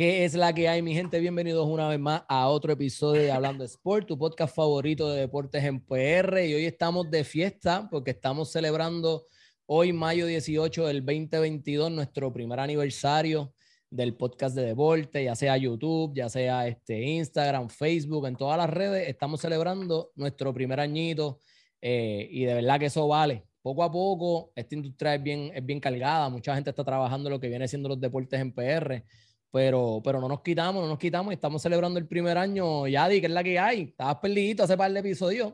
¿Qué es la que hay, mi gente? Bienvenidos una vez más a otro episodio de Hablando Sport, tu podcast favorito de deportes en PR. Y hoy estamos de fiesta porque estamos celebrando hoy, mayo 18 del 2022, nuestro primer aniversario del podcast de deporte, ya sea YouTube, ya sea este Instagram, Facebook, en todas las redes. Estamos celebrando nuestro primer añito eh, y de verdad que eso vale. Poco a poco, esta industria es bien, es bien cargada, mucha gente está trabajando lo que viene siendo los deportes en PR pero, pero no nos quitamos, no nos quitamos y estamos celebrando el primer año. Yadi, que es la que hay. Estabas perdido hace par de episodios.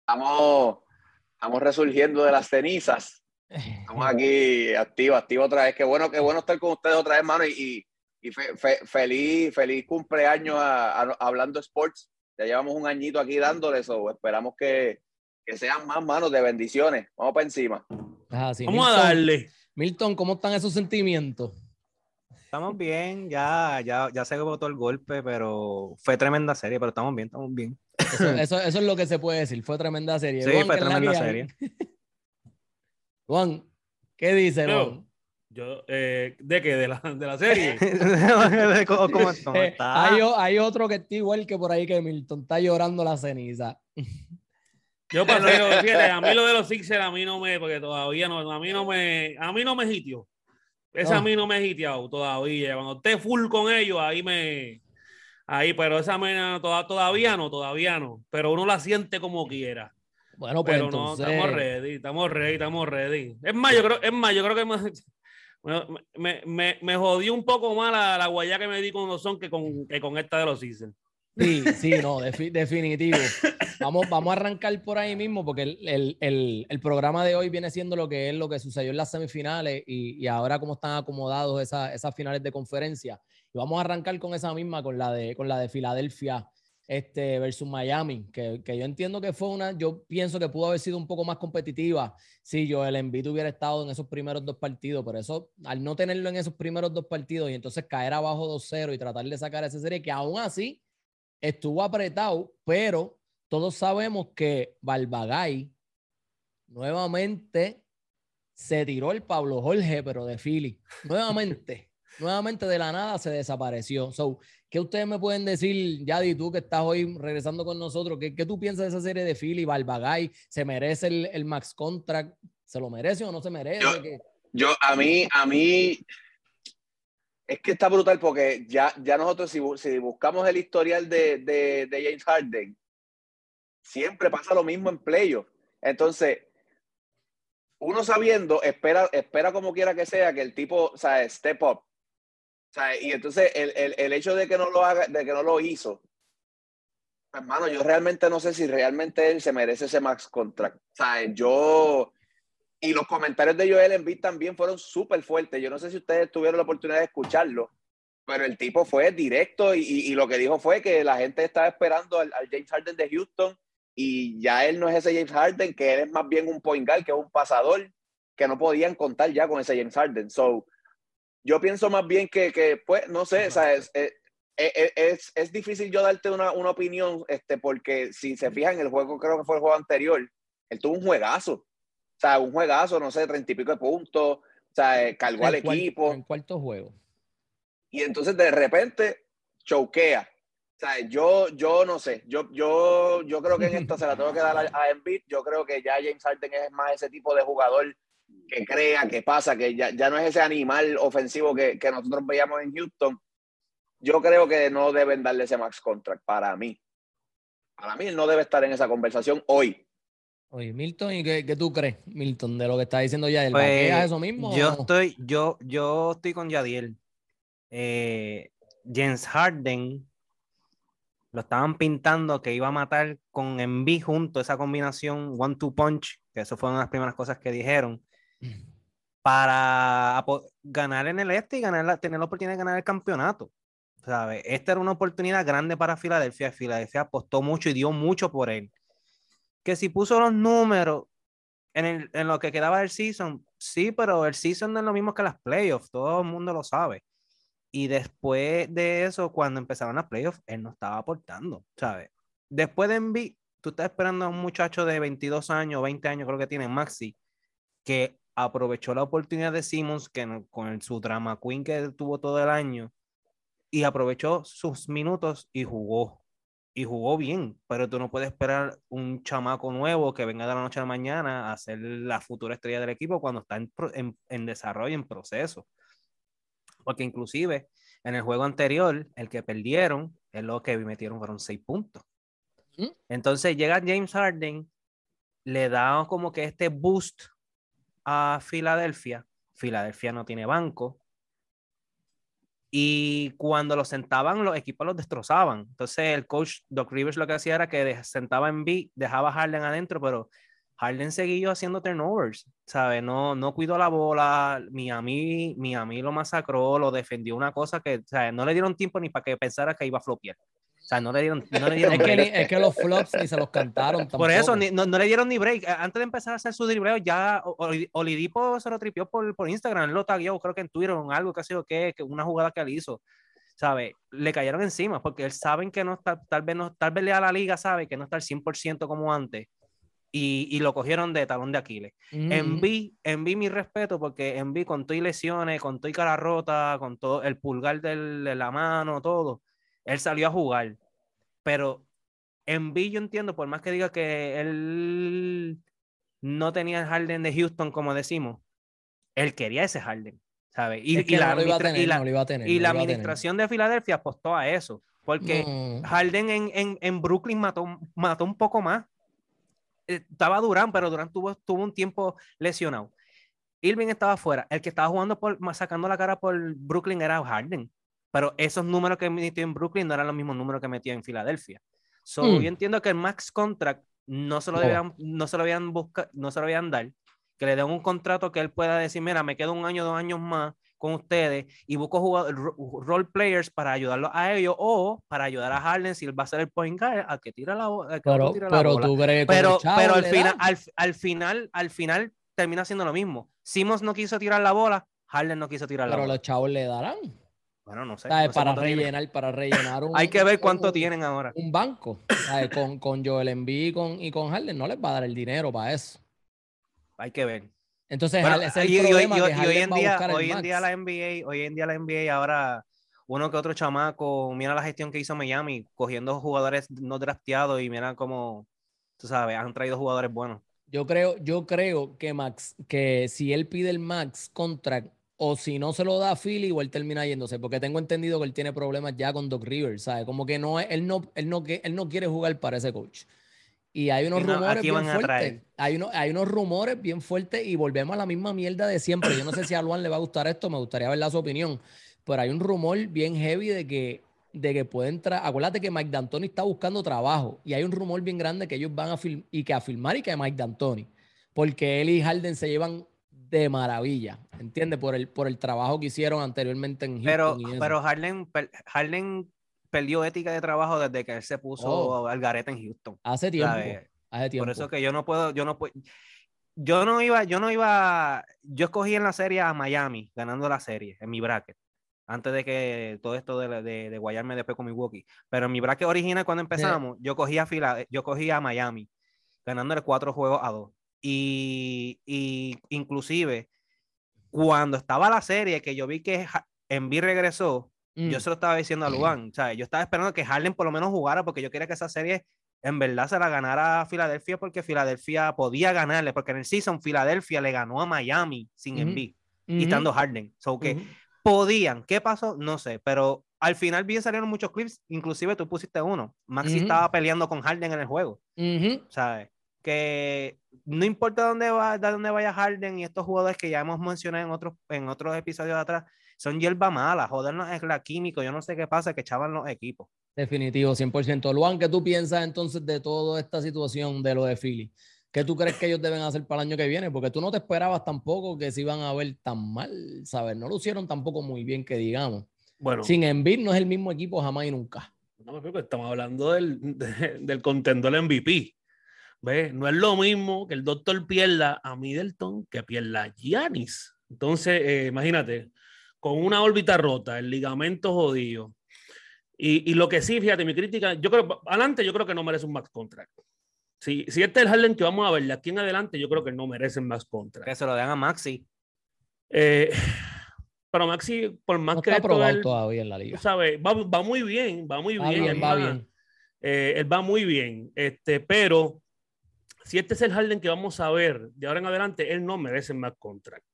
Estamos, estamos resurgiendo de las cenizas. Estamos aquí activos, activos otra vez. Qué bueno, qué bueno estar con ustedes otra vez, mano. Y, y, feliz, feliz cumpleaños a, Hablando Sports. Ya llevamos un añito aquí dándole eso. Esperamos que, que sean más manos de bendiciones. Vamos para encima. Vamos a darle. Milton, ¿cómo están esos sentimientos? Estamos bien, ya, ya, ya se todo el golpe, pero fue tremenda serie, pero estamos bien, estamos bien. Eso, eso, es lo que se puede decir, fue tremenda serie. Sí, fue tremenda serie. Juan, ¿qué dice Juan? Yo, eh, ¿de qué? ¿De la, de la serie? ¿Cómo, está? hay, hay, otro que está igual que por ahí que Milton, está llorando la ceniza. Yo pasé, fíjate, a mí lo de los Sixers a mí no me, porque todavía no, a mí no me, a mí no me hitió. Esa a mí no me he hiteado todavía. Cuando esté full con ellos, ahí me. Ahí, pero esa mena todavía no, todavía no. Pero uno la siente como quiera. Bueno, pues pero no, estamos ready, estamos ready, estamos ready. Es más, yo creo, es más, yo creo que me, me, me, jodió un poco más la, la guayá que me di con los son que con, que con esta de los Seasons. Sí, sí, no, definitivo. Vamos, vamos a arrancar por ahí mismo porque el, el, el, programa de hoy viene siendo lo que es lo que sucedió en las semifinales y, y ahora cómo están acomodados esas, esas finales de conferencia. Y vamos a arrancar con esa misma, con la de, con la de Filadelfia este, versus Miami, que, que, yo entiendo que fue una, yo pienso que pudo haber sido un poco más competitiva si yo el Embiid hubiera estado en esos primeros dos partidos, pero eso, al no tenerlo en esos primeros dos partidos y entonces caer abajo 2-0 y tratar de sacar esa serie, que aún así estuvo apretado, pero todos sabemos que Balbagay nuevamente se tiró el Pablo Jorge, pero de Philly. Nuevamente, nuevamente de la nada se desapareció. So, ¿Qué ustedes me pueden decir, Yadi, tú que estás hoy regresando con nosotros? ¿Qué, qué tú piensas de esa serie de Philly? Balbagay, ¿se merece el, el, max contract? ¿Se lo merece o no se merece? Yo, yo a mí, a mí, es que está brutal porque ya, ya nosotros, si, si buscamos el historial de, de, James Harden, siempre pasa lo mismo en playoff. Entonces, uno sabiendo, espera, espera como quiera que sea que el tipo, o sea, step up. O y entonces el, el, el, hecho de que no lo haga, de que no lo hizo, hermano, yo realmente no sé si realmente él se merece ese max contract. O yo, y los comentarios de Joel Embiid también fueron súper fuertes. Yo no sé si ustedes tuvieron la oportunidad de escucharlo, pero el tipo fue directo y, y, lo que dijo fue que la gente estaba esperando al, James Harden de Houston y ya él no es ese James Harden, que él es más bien un point guard, que es un pasador, que no podían contar ya con ese James Harden. So, yo pienso más bien que, que pues, no sé, es, es, es, difícil yo darte una, una, opinión, este, porque si se fijan, el juego, creo que fue el juego anterior, él tuvo un juegazo. Sea, un juegazo, no sé, treinta y pico de puntos, o sea, eh, cargó al equipo. En cuarto juego. Y entonces de repente choquea. O sea, yo, yo no sé, yo, yo, yo creo que en esta se la tengo que dar a, a Embiid. Yo creo que ya James Harden es más ese tipo de jugador que crea, que pasa, que ya, ya no es ese animal ofensivo que, que nosotros veíamos en Houston. Yo creo que no deben darle ese max contract para mí. Para mí no debe estar en esa conversación hoy. Oye, Milton, ¿y qué, qué, tú crees, Milton, de lo que está diciendo Yadiel? Pues, eso mismo? Yo estoy, yo, yo estoy con Yadiel. Eh, James Harden lo estaban pintando que iba a matar con Envy junto, esa combinación one-two punch, que eso fue una de las primeras cosas que dijeron, para ganar en el este y ganar tener la oportunidad de ganar el campeonato. ¿sabes? Esta era una oportunidad grande para Filadelfia. Filadelfia apostó mucho y dio mucho por él que si puso los números en, el, en lo que quedaba del season, sí, pero el season no es lo mismo que las playoffs, todo el mundo lo sabe. Y después de eso, cuando empezaron las playoffs, él no estaba aportando, ¿sabes? Después de Envy, tú estás esperando a un muchacho de 22 años, 20 años, creo que tiene Maxi, que aprovechó la oportunidad de Simmons, que con su drama queen que tuvo todo el año, y aprovechó sus minutos y jugó. Y jugó bien, pero tú no puedes esperar un chamaco nuevo que venga de la noche a la mañana a ser la futura estrella del equipo cuando está en, en, en desarrollo, en proceso. Porque inclusive en el juego anterior, el que perdieron, es lo que metieron fueron seis puntos. Entonces llega James Harden, le da como que este boost a Filadelfia. Filadelfia no tiene banco. Y cuando lo sentaban, los equipos los destrozaban. Entonces el coach Doc Rivers lo que hacía era que sentaba en B, dejaba a Harden adentro, pero Harden seguía haciendo turnovers, ¿sabes? No, no cuidó la bola, Miami, Miami lo masacró, lo defendió una cosa que. No le dieron tiempo ni para que pensara que iba a flopear. O sea, no le dieron, no le dieron Es que, break. ni- es que los flops ni se los cantaron. Por eso, tampoco. ni- no, no le dieron ni break. Antes de empezar a hacer su dribleo, ya Olidipo se lo tripió por, por Instagram, lo tagueó, creo que en Twitter, o en algo que ha sido que, que una jugada que él hizo. ¿Sabe? Le cayeron encima porque él saben que no está, tal vez no, tal vez le a la liga sabe que no está al 100% como antes. Y, y lo cogieron de talón de Aquiles. Ujú. Envi, Envi mi respeto porque Envi con todo y lesiones, con todo y cara rota, con todo el pulgar de la mano, todo, él salió a jugar. Pero Envi yo entiendo, por más que diga que él no tenía el Harden de Houston, como decimos, él quería ese Harden, ¿sabes? Y, Es que y la, no tener, y no tener, y no administración de Filadelfia apostó a eso, porque. Harden en, en, en Brooklyn mató, mató un poco más. Eh, Estaba Durán, pero Durán tuvo, tuvo un tiempo lesionado. Irving estaba fuera. El que estaba jugando por, sacando la cara por Brooklyn era Harden. Pero esos números que metió en Brooklyn no eran los mismos números que metía en Filadelfia. So, Hmm. Yo entiendo que el max contract no se lo No. debían, no se lo habían busca- no se lo habían dar. Que le den un contrato que él pueda decir, mira, me quedo un año, dos años más con ustedes y busco jugadores, role players para ayudarlos a ellos o para ayudar a Harden si él va a ser el point guard a que tira la, al que Pero, tira la pero bola. tú crees pero, chavo pero al, final, al, al final, al final termina siendo lo mismo. Simmons no quiso tirar la bola, Harden no quiso tirar la Pero bola. los chavos le darán. Bueno, no sé. no sé para tienen. rellenar, para rellenar un, Hay que ver cuánto un- tienen ahora. un banco. ¿sabes? Con, con Joel Embiid y con, y con Harden no les va a dar el dinero para eso. Hay que ver. Entonces, Bueno, ese es el y, y- y- problema y- que hoy en día, hoy en día la NBA, hoy en día la NBA ahora uno que otro chamaco, mira la gestión que hizo Miami, cogiendo jugadores no drafteados y mira cómo, tú sabes, han traído jugadores buenos. Yo creo, yo creo que Max, que si él pide el max contract o si no se lo da a Philly, o él termina yéndose, porque tengo entendido que él tiene problemas ya con Doc Rivers, ¿sabes? Como que no, él no, él no, él no quiere jugar para ese coach. Y hay unos Y no, ¿a rumores bien fuertes. Hay, unos, hay unos rumores bien fuertes y volvemos a la misma mierda de siempre. Yo no sé si a Luan le va a gustar esto, me gustaría ver su opinión, pero hay un rumor bien heavy de que, de que puede entrar. Acuérdate que Mike D'Antoni está buscando trabajo y hay un rumor bien grande que ellos van a film y que a filmar y que Mike D'Antoni, porque él y Harden se llevan de maravilla, ¿entiendes? Por el, por el trabajo que hicieron anteriormente en Houston. Pero, pero Harden, per- Harden perdió ética de trabajo desde que él se puso Oh. al garete en Houston. hace tiempo, hace tiempo. Por eso que yo no puedo, yo no puedo, yo no iba, yo no iba, yo escogí en la serie a Miami, ganando la serie, en mi bracket, antes de que todo esto de, de, de guayarme después con Milwaukee. Pero en mi bracket original, cuando empezamos, yo cogí a Fila, yo cogí a Miami, ganándole cuatro juegos a dos. Y, y inclusive, cuando estaba la serie, que yo vi que Embiid regresó, Mm. yo se lo estaba diciendo a Luan, o sea, yo estaba esperando que Harden por lo menos jugara porque yo quería que esa serie en verdad se la ganara a Filadelfia porque Filadelfia podía ganarle, porque en el season Filadelfia le ganó a Miami sin Ujú. Embiid Ujú, y estando Harden. So que podían, ¿qué pasó? No sé, pero al final bien salieron muchos clips, inclusive tú pusiste uno. Maxi estaba peleando con Harden en el juego. ¿sabes? Que no importa dónde va, de dónde vaya Harden y estos jugadores que ya hemos mencionado en otros, en otros episodios de atrás, son hierba mala, jodernos es la química, yo no sé qué pasa, que echaban los equipos. Definitivo, 100%. Luan, ¿qué tú piensas entonces de toda esta situación de lo de Philly? ¿Qué tú crees que ellos deben hacer para el año que viene? Porque tú no te esperabas tampoco que se iban a ver tan mal, ¿sabes? No lo hicieron tampoco muy bien, que digamos. Bueno, Sin Embiid no es el mismo equipo jamás y nunca. no, estamos hablando del, de- del contendor MVP. ¿Ves? No es lo mismo que el doctor pierda a Middleton que pierda a Giannis. Entonces, eh, imagínate, con una órbita rota, el ligamento jodido. Y, y lo que sí, fíjate, mi crítica, yo creo, adelante yo creo que no merece un max contract. Si, si este es el Harden que vamos a ver de aquí en adelante, yo creo que no merece un max contract. Que se lo den a Maxi. Eh, pero Maxi, por más No que está él, todavía en la liga. sabes, va, va muy bien, va muy Va bien. bien, es va más, bien. eh, él va muy bien, este, pero si este es el Harden que vamos a ver de ahora en adelante, él no merece más contract.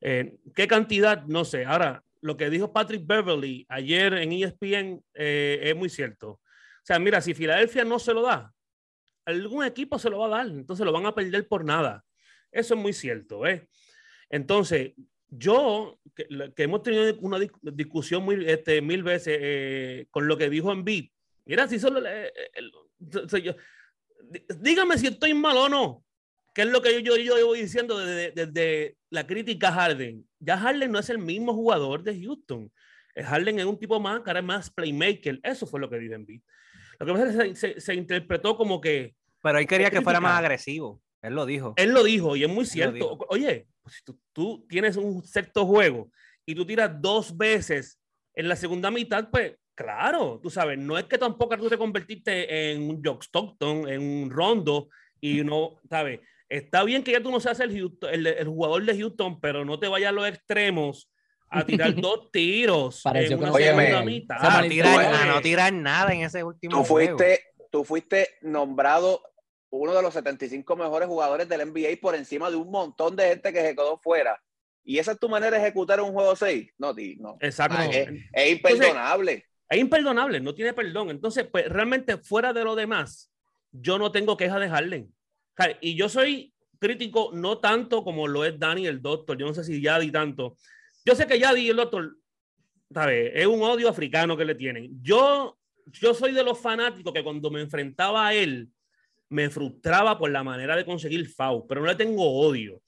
Eh, ¿Qué cantidad? No sé. Ahora, lo que dijo Patrick Beverly ayer en ESPN eh, es muy cierto. O sea, mira, si Filadelfia no se lo da, algún equipo se lo va a dar, entonces lo van a perder por nada. Eso es muy cierto. ¿eh? Entonces, yo, que, que hemos tenido una dis- discusión muy, este, mil veces eh, con lo que dijo Embiid, mira, si solo... eh, el- o sea, yo- dígame si estoy mal o no, que es lo que yo, yo, yo llevo diciendo desde, desde la crítica a Harden. Ya Harden no es el mismo jugador de Houston. El Harden es un tipo más, cara más playmaker. Eso fue lo que dijo Embiid. Lo que pasa es que se, se- se interpretó como que Pero él quería que fuera más agresivo. Él lo dijo. él lo dijo y es muy Él cierto. Oye, pues, tú, tú tienes un sexto juego y tú tiras dos veces en la segunda mitad, pues claro, tú sabes, no es que tampoco tú te convertiste en un Jock Stockton, en un Rondo y no, ¿sabes? Está bien que ya tú no seas el, Houston- el, el jugador de Houston, pero no te vayas a los extremos a tirar dos tiros Pareció en que una no se- segunda Óyeme, mitad. a, tirar, a no tirar nada en ese último Tú juego. fuiste, tú fuiste nombrado uno de los 75 mejores jugadores del NBA por encima de un montón de gente que se quedó fuera. ¿Y esa es tu manera de ejecutar un juego 6? No, ti, no. Exacto. Es, es imperdonable. Es imperdonable, no tiene perdón. Entonces, pues realmente fuera de lo demás, yo no tengo queja de Harden. Y yo soy crítico no tanto como lo es Dani el doctor. Yo no sé si Yadi tanto. Yo sé que Yadi el doctor, ¿sabes? Es un odio africano que le tienen. Yo, yo soy de los fanáticos que cuando me enfrentaba a él, me frustraba por la manera de conseguir FAU, pero no le tengo odio.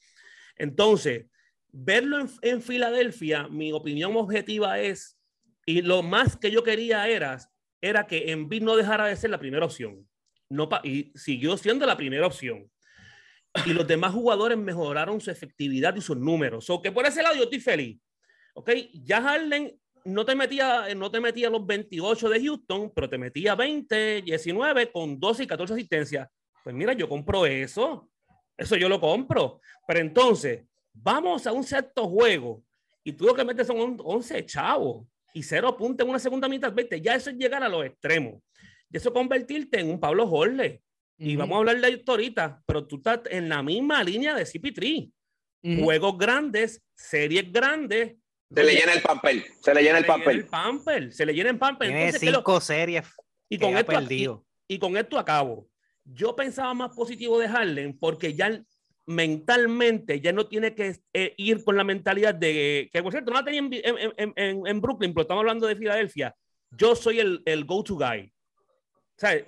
Entonces, verlo en Filadelfia, mi opinión objetiva es y lo más que yo quería era, era que Embiid no dejara de ser la primera opción. No y siguió siendo la primera opción. Y los demás jugadores mejoraron su efectividad y sus números. O que por ese lado yo estoy feliz. ¿Ok? Ya Harden no te metía, no te metía los 28 de Houston, pero te metía 20, 19 con 12 y 14 asistencias. Pues mira, yo compro eso. Eso yo lo compro. Pero entonces, vamos a un sexto juego y tú lo que metes son on- 11 chavos y cero puntos en una segunda mitad. Vete, ya eso es llegar a los extremos. Y eso es convertirte en un Pablo Horle. Y vamos a hablar de esto ahorita, pero tú estás en la misma línea de CP3. ujú. Juegos grandes, series grandes. Se le llena el papel. Se le llena el se le llena el papel. pamper, se le llena el pamper. Tiene Entonces, ¿qué lo- cinco series y con esto, y, y con esto acabo. Yo pensaba más positivo de Harden porque ya mentalmente ya no tiene que eh, ir con la mentalidad de que, por cierto, no la tenía en, en- en- en- Brooklyn, pero estamos hablando de Filadelfia. Yo soy el, el go-to guy. Sea,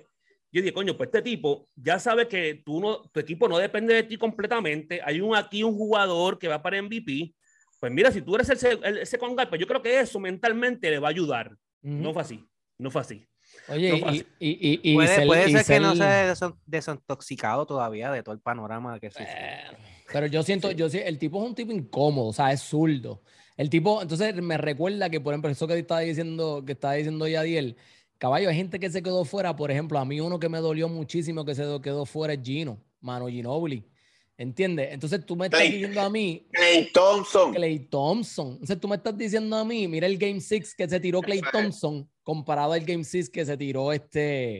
yo dije, coño, pues este tipo ya sabe que tú no, tu equipo no depende de ti completamente. Hay un aquí un jugador que va para MVP. Pues mira, si tú eres el, se- el second guy, pues yo creo que eso mentalmente le va a ayudar. No fue así. No fue así. Oye, no y, y, y, y Puede, ser- puede que no se haya desintoxicado todavía de todo el panorama que sufre. Bueno, Pero yo siento, yo sí, el tipo es un tipo incómodo, o sea, es zurdo. El tipo, entonces me recuerda que, por ejemplo, eso que estaba diciendo, que estaba diciendo Yadiel, caballo, hay gente que se quedó fuera, por ejemplo, a mí uno que me dolió muchísimo que se quedó fuera es Gino, Mano Ginobili. ¿Entiendes? Entonces tú me estás Clay. diciendo a mí, Clay Thompson. Clay Thompson. Entonces tú me estás diciendo a mí, mira el Game 6 que se tiró Clay Thompson comparado al Game 6 que se tiró este,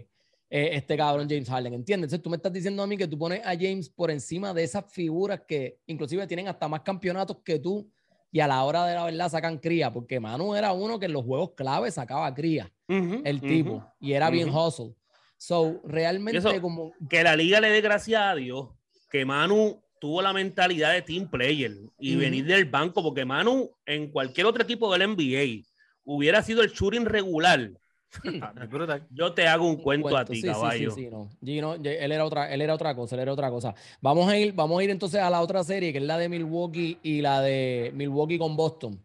eh, este cabrón James Harden. ¿Entiendes? Entonces tú me estás diciendo a mí que tú pones a James por encima de esas figuras que inclusive tienen hasta más campeonatos que tú y a la hora de la verdad sacan cría, porque Manu era uno que en los juegos clave sacaba cría, Ujú, el ujú. tipo, y era bien ujú. hustle. So, realmente Eso- como... que la liga le dé gracias a Dios que Manu tuvo la mentalidad de team player y venir del banco, porque Manu en cualquier otro equipo del NBA hubiera sido el shooting regular. Brutal. Yo te hago un cuento, a cuento. ti, Sí, sí, sí, caballo. sí, no. Gino, él era otra, él era otra cosa, él era otra cosa. Vamos a ir, vamos a ir entonces a la otra serie, que es la de Milwaukee y la de Milwaukee con Boston.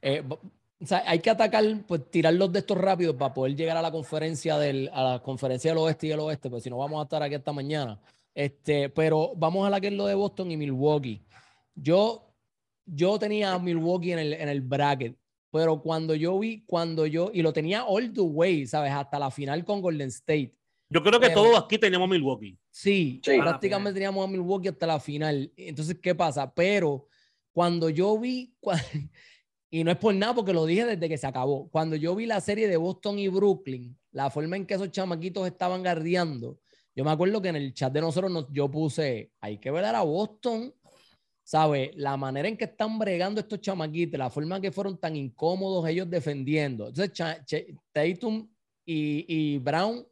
Eh, o sea, hay que atacar, pues tirar los de estos rápidos para poder llegar a la conferencia del, a la conferencia del oeste y del oeste, pues si no vamos a estar aquí hasta mañana. Este, pero vamos a la que es lo de Boston y Milwaukee. Yo, yo tenía a Milwaukee en el, en el bracket, pero cuando yo vi, cuando yo, y lo tenía all the way, ¿sabes? Hasta la final con Golden State. Yo creo que Pero- todos aquí tenemos Milwaukee. Sí, Sí. prácticamente teníamos a Milwaukee hasta la final. Entonces, ¿qué pasa? Pero cuando yo vi, Y no es por nada porque lo dije desde que se acabó. Cuando yo vi la serie de Boston y Brooklyn, la forma en que esos chamaquitos estaban guardiando, yo me acuerdo que en el chat de nosotros nos, yo puse, hay que ver a Boston, ¿sabes? La manera en que están bregando estos chamaquitos, la forma en que fueron tan incómodos ellos defendiendo. Entonces, Tatum y, Brown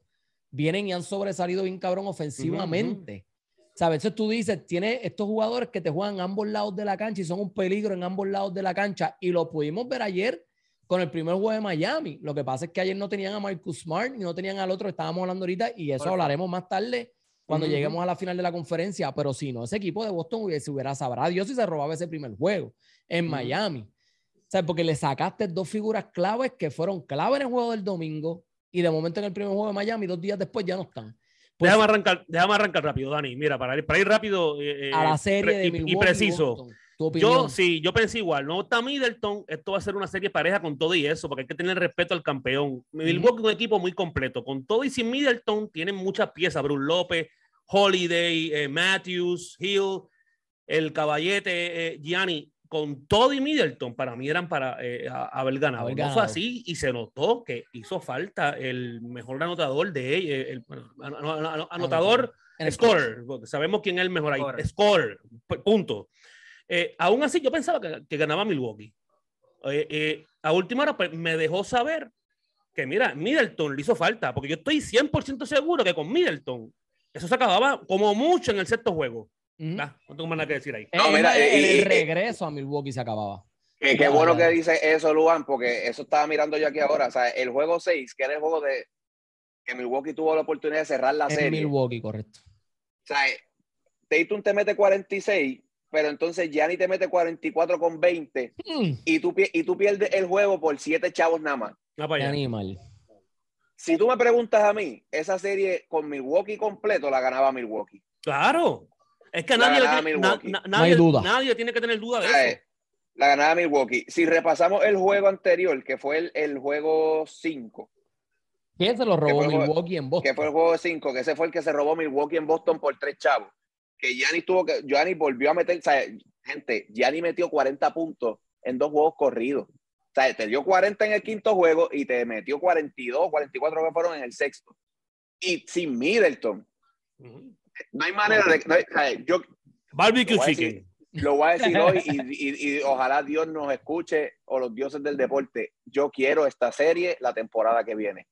vienen y han sobresalido bien cabrón ofensivamente. ¿Sabes? Entonces tú dices, tiene estos jugadores que te juegan ambos lados de la cancha y son un peligro en ambos lados de la cancha. Y lo pudimos ver ayer con el primer juego de Miami. Lo que pasa es que ayer no tenían a Marcus Smart y no tenían al otro, estábamos hablando ahorita, y eso hablaremos más tarde cuando lleguemos a la final de la conferencia. Pero si no, ese equipo de Boston hubiese, hubiera sabrá Dios si se robaba ese primer juego en Miami. ¿Sabes? Porque le sacaste dos figuras claves que fueron clave en el juego del domingo y de momento en el primer juego de Miami, dos días después ya no están. Pues déjame, arrancar, déjame arrancar rápido, Dani. Mira, para ir, para ir rápido eh, a la serie de y, y preciso. Yo sí, yo pensé igual. No está Middleton, esto va a ser una serie pareja con todo y eso, porque hay que tener respeto al campeón. Milwaukee es un equipo muy completo. Con todo y sin Middleton, tienen muchas piezas. Bruce López, Holiday, eh, Matthews, Hill, el caballete, eh, Gianni. Con todo y Middleton, para mí eran para eh, haber ganado. No fue así y se notó que hizo falta el mejor anotador de ella, el, anotador, score, porque sabemos quién es el mejor ahí. Score, punto. Eh, aún así, yo pensaba que, ganaba Milwaukee. Eh, eh, a última hora pues, me dejó saber que, mira, Middleton le hizo falta, porque yo estoy 100% seguro que con Middleton eso se acababa como mucho en el sexto juego. No tengo más nada que decir ahí. No, mira, el, regreso a Milwaukee se acababa. Qué bueno que dice eso, Luan, porque eso estaba mirando yo aquí ahora. O sea, el juego 6, que era el juego de que Milwaukee tuvo la oportunidad de cerrar la serie. Milwaukee, correcto. O sea, Tatum te mete 46 pero entonces Gianni te mete 44 con 20 mm. y, tú, y tú pierdes el juego por 7 chavos nada más. Animal. Si tú me preguntas a mí, esa serie con Milwaukee completo la ganaba Milwaukee. Claro. Es que nadie, nadie, duda. nadie tiene que tener duda de eso. La ganaba Milwaukee. Si repasamos el juego anterior, que fue el, juego 5. ¿Quién se lo robó Milwaukee en Boston? Que fue el juego 5, que ese fue el que se robó Milwaukee en Boston por tres chavos que Gianni tuvo que, Gianni volvió a meter, o sea, gente, Gianni metió 40 puntos en dos juegos corridos. O sea, te dio 40 en el quinto juego y te metió 42, 44 que fueron en el sexto. Y sin Middleton. No hay manera de. yo, Barbecue chicken. lo voy a decir hoy y, y, ojalá Dios nos escuche o los dioses del deporte. Yo quiero esta serie la temporada que viene.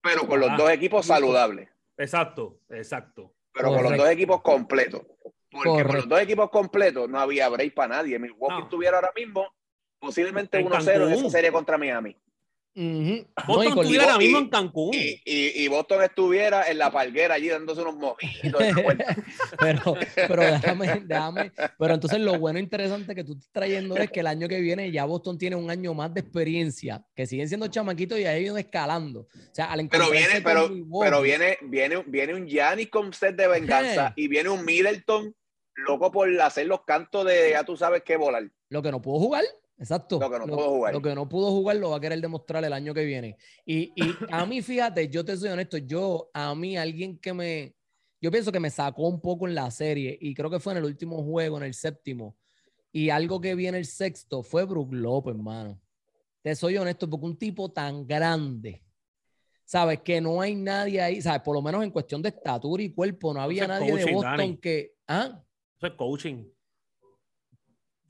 Pero con los dos equipos saludables. Exacto, exacto pero con los dos equipos completos. Porque con los dos equipos completos no había break para nadie. Milwaukee estuviera ahora mismo posiblemente 1-0 en esa serie contra Miami. Boston estuviera ahora mismo en Cancún. Y, Boston estuviera en la palguera allí dándose unos mojitos. pero, pero déjame, déjame. Pero entonces lo bueno e interesante que tú estás trayendo es que el año que viene ya Boston tiene un año más de experiencia, que siguen siendo chamaquitos y ahí ido escalando. O sea, al pero viene, pero, pero viene, viene, viene un Giannis con set de venganza y viene un Middleton loco por hacer los cantos de ya tú sabes qué volar. Lo que no puedo jugar. Exacto. Lo que no pudo jugar. Lo que no pudo jugar lo va a querer demostrar el año que viene. Y, y a mí, fíjate, yo te soy honesto, yo, a mí, alguien que me, yo pienso que me sacó un poco en la serie y creo que fue en el último juego, en el séptimo, y algo que vi en el sexto fue Brook López, hermano. Te soy honesto, porque un tipo tan grande, sabes, que no hay nadie ahí, sabes, por lo menos en cuestión de estatura y cuerpo, no había nadie de Boston que... ¿ah? Eso es coaching.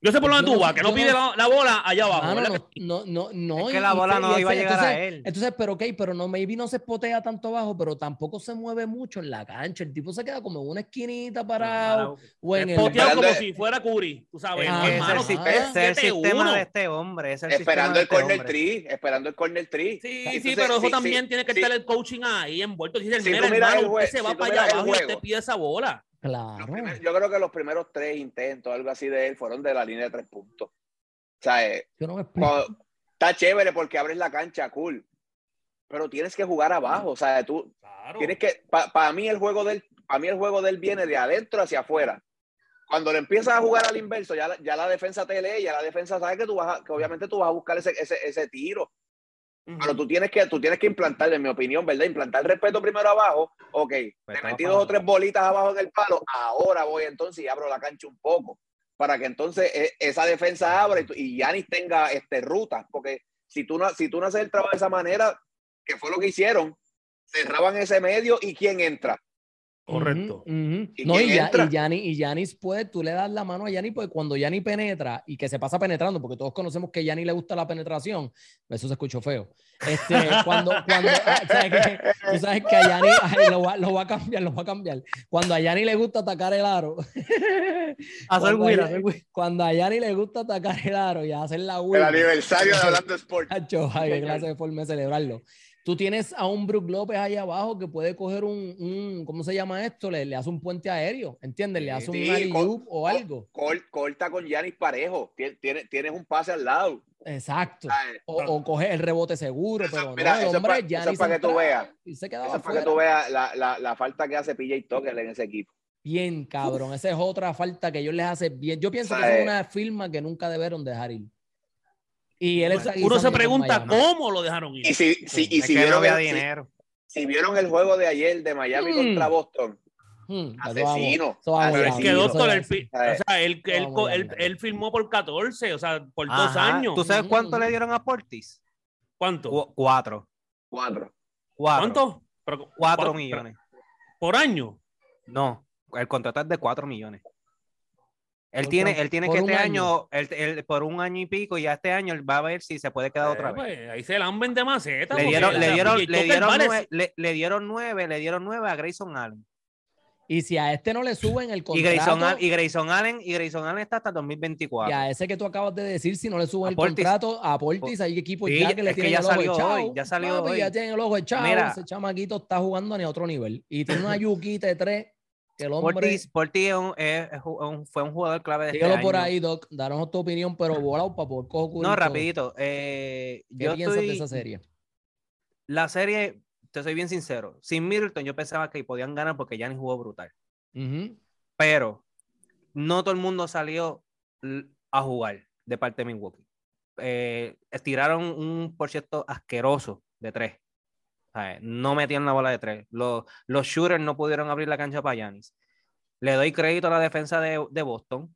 Yo sé por dónde tú vas, que no pide la, bola allá abajo. no, no, no, Es que la bola no iba a llegar a él. Entonces, pero ok, pero no, maybe no se espotea tanto abajo, pero tampoco se mueve mucho en la cancha. El tipo se queda como en una esquinita parado. o en el... como si fuera Curry, tú sabes. es, el, el, sistema de este hombre. esperando el este corner tree, esperando el corner tree. Sí, sí, pero eso también tiene que estar el coaching ahí envuelto. Dice, mira, hermano, usted se va para allá abajo y usted pide esa bola. Claro. yo creo que los primeros tres intentos, algo así de él, fueron de la línea de tres puntos. O sea, eh, está chévere porque abres la cancha, cool. Pero tienes que jugar abajo. O sea, tú tienes que. Para mí, el juego del, para mí, el juego del viene de adentro hacia afuera. Cuando le empiezas a jugar al inverso, ya, ya la defensa te lee, ya la defensa sabe que tú vas que obviamente tú vas a buscar ese, ese, ese tiro. Pero tú tienes que, tú tienes que implantar, en mi opinión, ¿verdad? Implantar el respeto primero abajo. Ok, pues te metí dos o tres bolitas abajo en el palo. Ahora voy entonces y abro la cancha un poco. para que entonces eh, esa defensa abra y, tú- y Giannis tenga este, rutas, porque si tú, no, si tú no haces el trabajo de esa manera, que fue lo que hicieron, cerraban ese medio y quién entra. Correcto. ¿Y No, y, ya, y, Giannis, pues, tú le das la mano a Giannis, porque cuando Giannis penetra y que se pasa penetrando, porque todos conocemos que a Giannis le gusta la penetración, eso se escuchó feo. Este, cuando, cuando, ah, ¿sabes qué? tú sabes que a Giannis, ay, lo, va, lo va a cambiar, lo va a cambiar. Cuando a Giannis le gusta atacar el aro, Hacer cuando, a, cuando a Giannis le gusta atacar el aro y hacer la El Will, aniversario de Hablando Sport. Hacho, ay, qué clase de forma de celebrarlo. Tú tienes a un Brook López ahí abajo que puede coger un, un ¿cómo se llama esto? Le, le hace un puente aéreo, ¿entiendes? Le hace un Sí, alley con- o algo. Col- corta con Giannis parejo. Tien- Tienes, tienes un pase al lado. Exacto. O, o coge el rebote seguro, Eso- pero mira, no, el eso es hombre pa- eso es Giannis para que tú veas. Eso es para que tú veas la, la, la falta que hace PJ Tucker en ese equipo. Bien, cabrón. Esa es otra falta que ellos les hace bien. Yo pienso que es una firma que nunca debieron dejar ir. Y él está Uno se pregunta cómo lo dejaron ir. Y si, si, y si que no vieron, había el, si- dinero. si vieron el juego de ayer de Miami Mm. contra Boston, Hmm, Asesino. Pero es que, doctor, él, pi- o sea, él, él, Vamos ya, él, mira. él firmó por 14, o sea, por dos años. ¿Tú sabes cuánto ujú. le dieron a Portis? ¿Cuánto? Cu- cuatro. cuatro. Cuatro. ¿Cuánto? Pero- Cuatro cua- millones. ¿Por año? No, el contrato es de cuatro millones. Él Por tiene, él tiene que este año. año, él- él- por un año y pico, y ya este año él va a ver si se puede quedar otra Eh, vez. pues, ahí se lamben de maceta. Le dieron, le dieron, le dieron nueve, le, le dieron nueve, le dieron nueve a Grayson Allen. Y si a este no le suben el Y contrato, Grayson, y Grayson Allen, y Grayson Allen está hasta 2024. y a ese que tú acabas de decir, si no le suben el contrato, a Portis hay equipos Sí, ya que le es que tienen ya el ojo salió echado. hoy, ya salió Papi, hoy. Ya tienen el ojo echado. Mira. ese chamaquito está jugando a otro nivel. Y tiene una yuquita de tres el hombre... Portis, Portis es un- es- es un- fue un jugador clave de este Dígalo por año. ahí, Doc. Danos tu opinión, pero volado para poder coger No, rapidito. eh, ¿Qué yo piensas de estoy, esa serie? la serie, te soy bien sincero, sin Middleton yo pensaba que podían ganar porque Giannis jugó brutal. Pero no todo el mundo salió a jugar de parte de Milwaukee. Eh, tiraron un por cierto asqueroso de tres. No metían la bola de tres. Los, los shooters no pudieron abrir la cancha para Giannis. Le doy crédito a la defensa de, de Boston.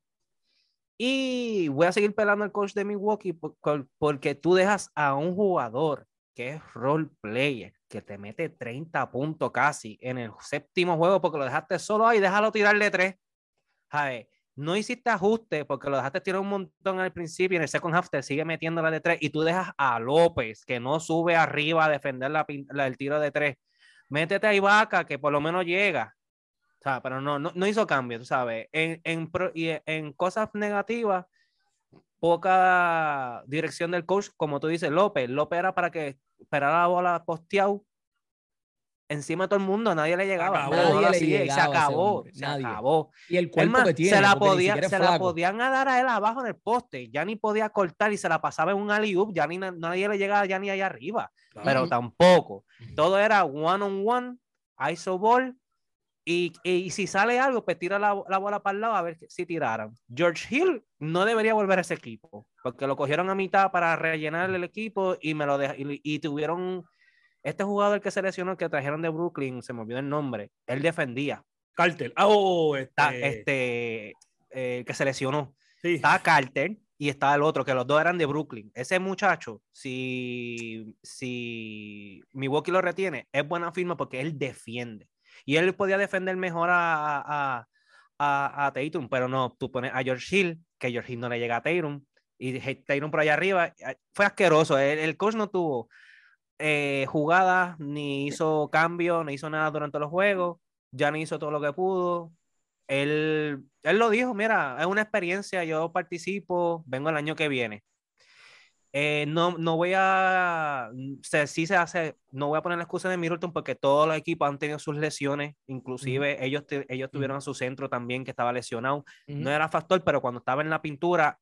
Y voy a seguir pelando al coach de Milwaukee por- por- porque tú dejas a un jugador que es role player, que te mete 30 puntos casi en el séptimo juego porque lo dejaste solo ahí, déjalo tirarle tres. ¿sabes? No hiciste ajuste porque lo dejaste tirar un montón al principio y en el second half te sigue metiendo la de tres y tú dejas a López que no sube arriba a defender la, la- el tiro de tres. Métete a Ibaka que por lo menos llega. O sea, pero no, no, no hizo cambio, tú sabes. En, en, y en cosas negativas, poca dirección del coach, como tú dices, López. López era para que esperara la bola posteado encima de todo el mundo, nadie le llegaba. acabó. Nadie le sigue, y llegaba se acabó, se nadie. acabó. Y el cuerpo más, que tiene. se, la, podía, se la podían dar a él abajo en el poste. Ya ni podía cortar y se la pasaba en un alley-oop. Ya ni na- nadie le llegaba ya ni allá arriba. Pero Ujú. tampoco. Todo era one on one, ISO ball. Y, y si sale algo, pues tira la, la bola para el lado a ver si tiraran. George Hill no debería volver a ese equipo, porque lo cogieron a mitad para rellenar el equipo y me lo y, y tuvieron este jugador que se lesionó, que trajeron de Brooklyn, se me olvidó el nombre, él defendía. Cartel. Ah, oh, este. Está, este, eh, que se lesionó. sí. Estaba Carter y estaba el otro, que los dos eran de Brooklyn. Ese muchacho, si, si Milwaukee lo retiene, es buena firma porque él defiende. Y él podía defender mejor a, a, a, a Tatum, pero no, tú pones a George Hill, que George Hill no le llega a Tatum, y Tatum por allá arriba, eh, fue asqueroso. El, el coach no tuvo eh, jugadas, ni hizo cambio, ni hizo nada durante los juegos, ya ni hizo todo lo que pudo. Él, él lo dijo, mira, es una experiencia, yo participo, vengo el año que viene. Eh, no, no voy a, se, sí se hace, no voy a poner la excusa de Middleton porque todos los equipos han tenido sus lesiones, inclusive ellos, te- ellos tuvieron a su centro también que estaba lesionado. No era factor, pero cuando estaba en la pintura,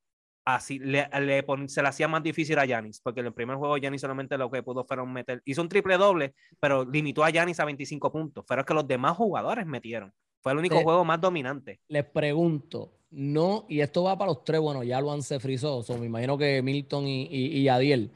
así le, le pon- se le hacía más difícil a Yanis, porque en el primer juego Yanis solamente lo que pudo fueron meter, hizo un triple doble, pero limitó a Yanis a 25 puntos. Fueron que los demás jugadores metieron. Fue el único Sí. juego más dominante. Les pregunto, no, y esto va para los tres, bueno, ya lo han se frizó, so, me imagino que Milton y, y, y Adiel.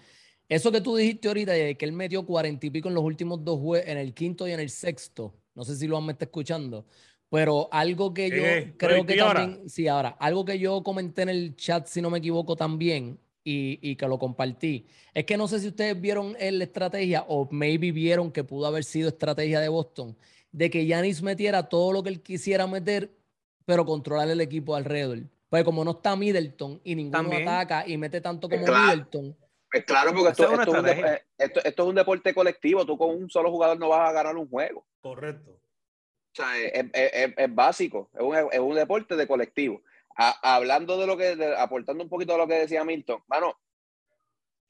Eso que tú dijiste ahorita, de que él metió cuarenta y pico en los últimos dos juegos, en el quinto y en el sexto, no sé si lo han me está escuchando, Pero algo que yo ¿Qué? creo que ¿Y ahora? también, sí, ahora, algo que yo comenté en el chat, si no me equivoco también, y, y que lo compartí, es que no sé si ustedes vieron la estrategia o maybe vieron que pudo haber sido estrategia de Boston, de que Yanis metiera todo lo que él quisiera meter, pero controlar el equipo alrededor. Pues como no está Middleton y ninguno También. ataca y mete tanto como Claro. Middleton, Pues claro, porque es un esto es un deporte colectivo. Tú con un solo jugador no vas a ganar un juego. Correcto. O sea, es, es- es- básico, es un, es un deporte de colectivo. A- hablando de lo que, de- aportando un poquito de lo que decía Milton, mano,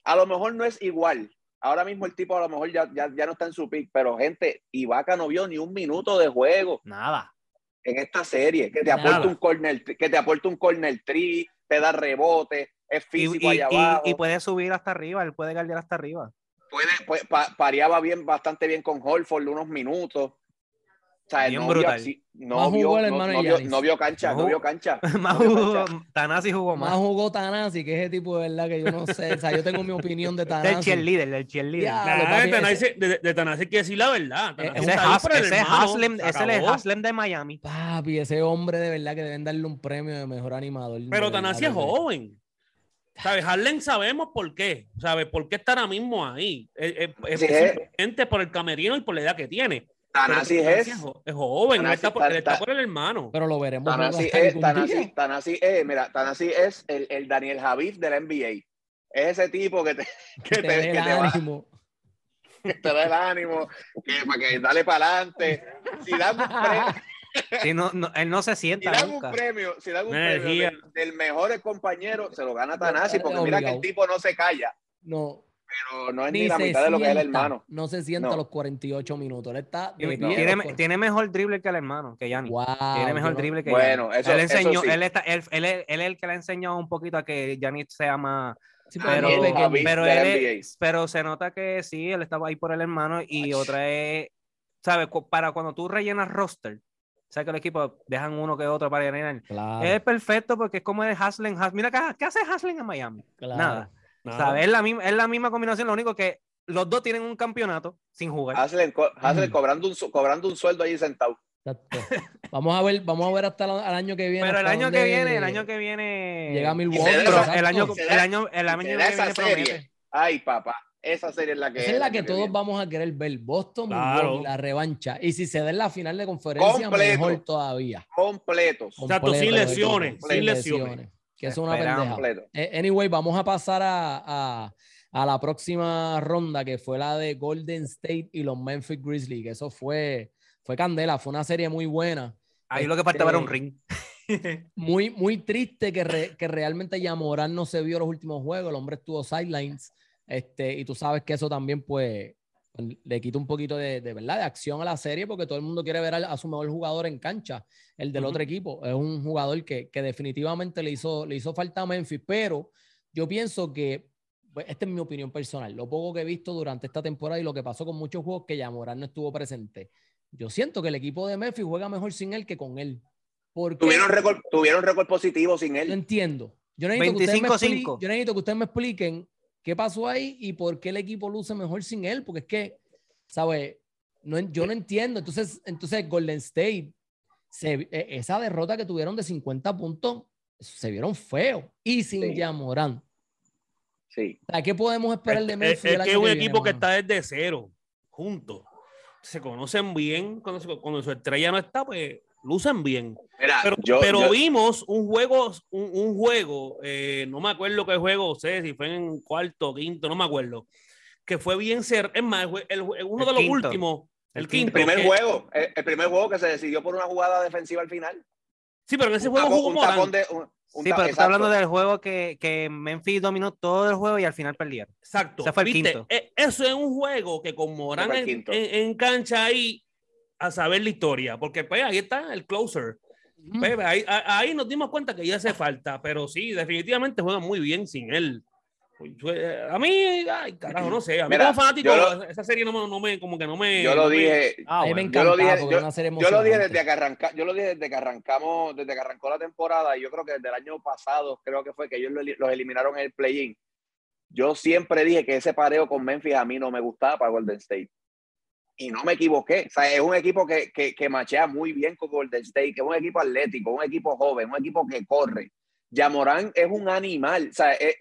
a lo mejor no es igual. Ahora mismo el tipo a lo mejor ya, ya, ya no está en su pick, pero gente, Ibaka no vio ni un minuto de juego Nada. en esta serie, que te Nada. aporta un corner, que te aporta un corner tree, te da rebote, es físico y- allá y- abajo. y puede subir hasta arriba, él puede guardiar hasta arriba. puede, puede- pa- pareaba bien, bastante bien con Holford unos minutos. O sea, Bien no brutal. Vio, no, Más vio, jugó el no, hermano no de vio, Giannis. no vio cancha, No vio cancha. Más jugó, cancha. Tanasi jugó más más. jugó Tanasi, que ese tipo de verdad que yo no sé, o sea, yo tengo mi opinión de Del Tanasi. cheerleader, del cheerleader. Ya. La lo verdad, papi, de Tanasi- de, de Tanasi hay que decir la verdad. Tanasi Ese Has- ese Haslem, se ese es el. Haslem de Miami. Papi, ese hombre de verdad que deben darle un premio de mejor animador. Pero Tanasi es joven. ¿Sabes? Harlem sabemos por qué. ¿Sabes? ¿Por qué está ahora mismo ahí? Es, es- es Sí, es- simplemente por el camerino y por la edad que tiene. Tanasi es. es joven, él Tanasi está por, está el hermano. Pero lo veremos. Tanasi es, Tanasi, día. Tanasi es, mira, Tanasi es el, el Daniel Javif de la NBA. Es ese tipo que te, que Te te, dé que el te va- ánimo. que te da el ánimo, que, para que dale para adelante. Si dan un premio, Sí, no, no, él no se si dan un premio, si dan un premio del, del mejor compañero, se lo gana Tanasi, porque mira que el tipo no se calla, No, pero no es ni ni la se mitad de lo que es el sienta, hermano. No se sienta No. a los 48 minutos. Él está de Tiene, tiene- los mejor drible que el hermano, que Yanni. Wow, tiene mejor no- drible que Bueno, eso- él eso enseñó, sí. él, está, él, él, es- él es el que le ha enseñado un poquito a que Giannis sea más, Sí, pero, pero, NBA. es- pero se nota que sí, él estaba ahí por el hermano y otra es, ¿sabes? Para cuando tú rellenas roster, ¿sabes que el equipo dejan uno que otro para rellenar? Claro, Es perfecto porque es como el Haslem. Has- Mira, ¿qué, hace Haslem en Miami? claro. Nada. Es la, misma, es la misma combinación, lo único que los dos tienen un campeonato sin jugar. Haslem, co- Mm. cobrando, un, su- cobrando un sueldo ahí sentado. Exacto. Vamos a ver, vamos a ver hasta el, el año que viene. Pero el año que viene, el año que viene. llega Y Milwaukee. el año, el año, el año que viene serie. promete. Ay, papá, esa serie es la que Esa es la que todos viene. vamos a querer ver. Boston, Claro. Milwaukee, la revancha. Y si se da en la final de conferencia, Completo. mejor todavía. completos. Exacto, sin Completo, lesiones, sin sin lesiones. Que es una pendeja. Eh, Anyway, vamos a pasar a, a- a la próxima ronda, que fue la de Golden State y los Memphis Grizzlies, que eso fue, fue candela, fue una serie muy buena. Ahí lo que faltaba era un Este, ring. Muy, muy triste que, re- que realmente Yamorán no se vio los últimos juegos, el hombre estuvo sidelines, este, y tú sabes que eso también, pues, le quita un poquito de, de verdad, de acción a la serie, porque todo el mundo quiere ver a, a su mejor jugador en cancha, el del otro equipo. Es un jugador que, que definitivamente le hizo, le hizo falta a Memphis, pero yo pienso que, pues, esta es mi opinión personal, lo poco que he visto durante esta temporada y lo que pasó con muchos juegos que Yamorán no estuvo presente. Yo siento que el equipo de Memphis juega mejor sin él que con él. Porque Tuvieron récord, tuvieron récord positivo sin no él. entiendo. Yo necesito, que ustedes me 25-5. expli- yo necesito que ustedes me expliquen qué pasó ahí y por qué el equipo luce mejor sin él, porque es que, ¿sabes? No, yo no entiendo. Entonces, entonces Golden State, se- e- esa derrota que tuvieron de 50 puntos, se vieron feo y sin Sí. Yamorán. Sí. ¿qué podemos esperar de Es, Memphis? es que es un viene, equipo que mano? está desde cero, juntos. Se conocen bien, cuando su estrella no está, pues lucen bien. Mira, Pero, yo, pero yo- vimos un juego, un, un juego, eh, no me acuerdo qué juego, sé si fue en cuarto, quinto, no me acuerdo, que fue bien ser, es más, el el uno El de los quinto. últimos, el, El quinto. el primer que- juego, el, el primer juego que se decidió por una jugada defensiva al final. Sí, pero en ese Un juego tapón- jugó un Morán. tapón de- un- Sí, pero exacto. hablando del juego que, que Memphis dominó todo el juego y al final perdieron. Exacto. Ese fue el ¿viste? quinto. E- Eso es un juego que con Morán en, en- en cancha ahí a saber la historia, porque pues ahí está el closer. Pues, ahí, a- ahí nos dimos cuenta que ya hace falta, pero sí, definitivamente juegan muy bien sin él. A mí, ay, carajo, no sé. A mí Mira, como fanático, yo lo- esa serie no me, no me- como que no me. Yo no lo me- dije, Ah, a mí me bueno. encantaba yo lo dije- yo- una lo dije desde que arranca, yo lo dije desde que arrancamos, desde que arrancó la temporada, y yo creo que desde el año pasado, creo que fue que ellos los eliminaron en el play-in. Yo siempre dije que ese pareo con Memphis a mí no me gustaba para Golden State. Y no me equivoqué. O sea, es un equipo que, que, que machea muy bien con Golden State, que es un equipo atlético, un equipo joven, un equipo que corre. Yamorán es un animal. O sea, es-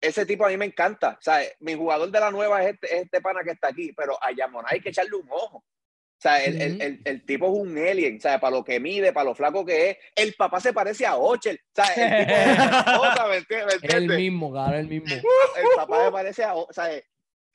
ese tipo a mí me encanta. O sea, mi jugador de la nueva es este, es este pana que está aquí, pero a Yamorán hay que echarle un ojo. O sea, el, el, el, el tipo es un alien, o sea, para lo que mide, para lo flaco que es. El papá se parece a Ochel. O sea, el tipo es ¿me entiendes? ¿Me Es el mismo, cabrón, el mismo. el papá me parece a, o sea,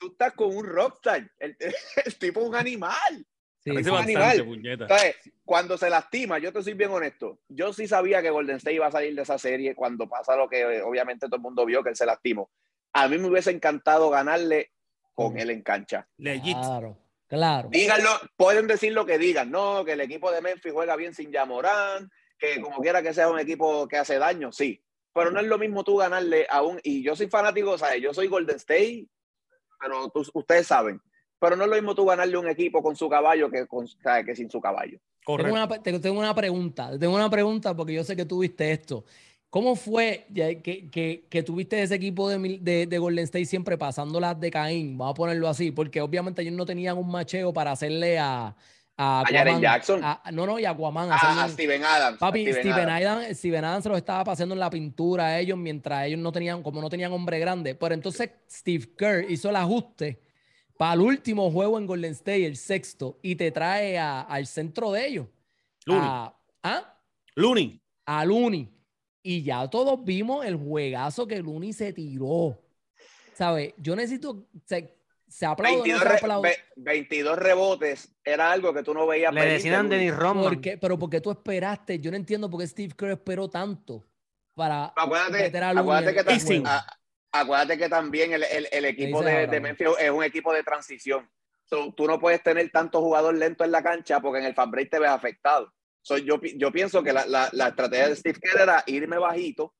tú estás con un rockstar, el, el tipo es un animal. Sí, sí. un bastante, animal. ¿Sabes? Cuando se lastima, yo te soy bien honesto, yo sí sabía que Golden State iba a salir de esa serie cuando pasa lo que eh, obviamente todo el mundo vio, que él se lastimó. A mí me hubiese encantado ganarle con él en cancha. Legit. Claro, claro. Díganlo, pueden decir lo que digan, no, que el equipo de Memphis juega bien sin Yamorán, que como quiera que sea un equipo que hace daño, sí. Pero no es lo mismo tú ganarle a un, y yo soy fanático, ¿sabes? Yo soy Golden State, pero tú- ustedes saben, pero no es lo mismo tú ganarle un equipo con su caballo que, con, ¿sabes? que sin su caballo. Tengo Correcto. una, te- tengo una pregunta, tengo una pregunta porque yo sé que tú viste esto. ¿Cómo fue que, que, que tuviste ese equipo de, de, de Golden State siempre pasando las de Caín? Vamos a ponerlo así, porque obviamente ellos no tenían un macheo para hacerle a, a, A Jaren Aquaman, Jackson. a- no, no, y a Aquaman. A, hacerle a un- Steven Adams. a Papi, Steven Steven Adams. Adams, Steven Adams se los estaba pasando en la pintura a ellos mientras ellos no tenían, como no tenían hombre grande. Pero entonces Steve Kerr hizo el ajuste para el último juego en Golden State, el sexto, y te trae a- al centro de ellos. Looney. A, ¿ah? Looney. a Looney. Y ya todos vimos el juegazo que Looney se tiró. ¿Sabes? Yo necesito. Se, se aplaude, no 22, se re- aplaude. ve- 22 rebotes era algo que tú no veías. Le decían. Dennis Rodman. ¿Por qué? Pero porque tú esperaste. Yo no entiendo por qué Steve Kerr esperó tanto para Acuérdate, meter a acuérdate, que, el tam- Pacing. juego. a- acuérdate que también el, el- el equipo de, de? Memphis es un equipo de transición. So, tú no puedes tener tanto jugador lento en la cancha porque en el fan break te ves afectado. So, yo, yo pienso que la, la- la estrategia de Steve Kerr era irme bajito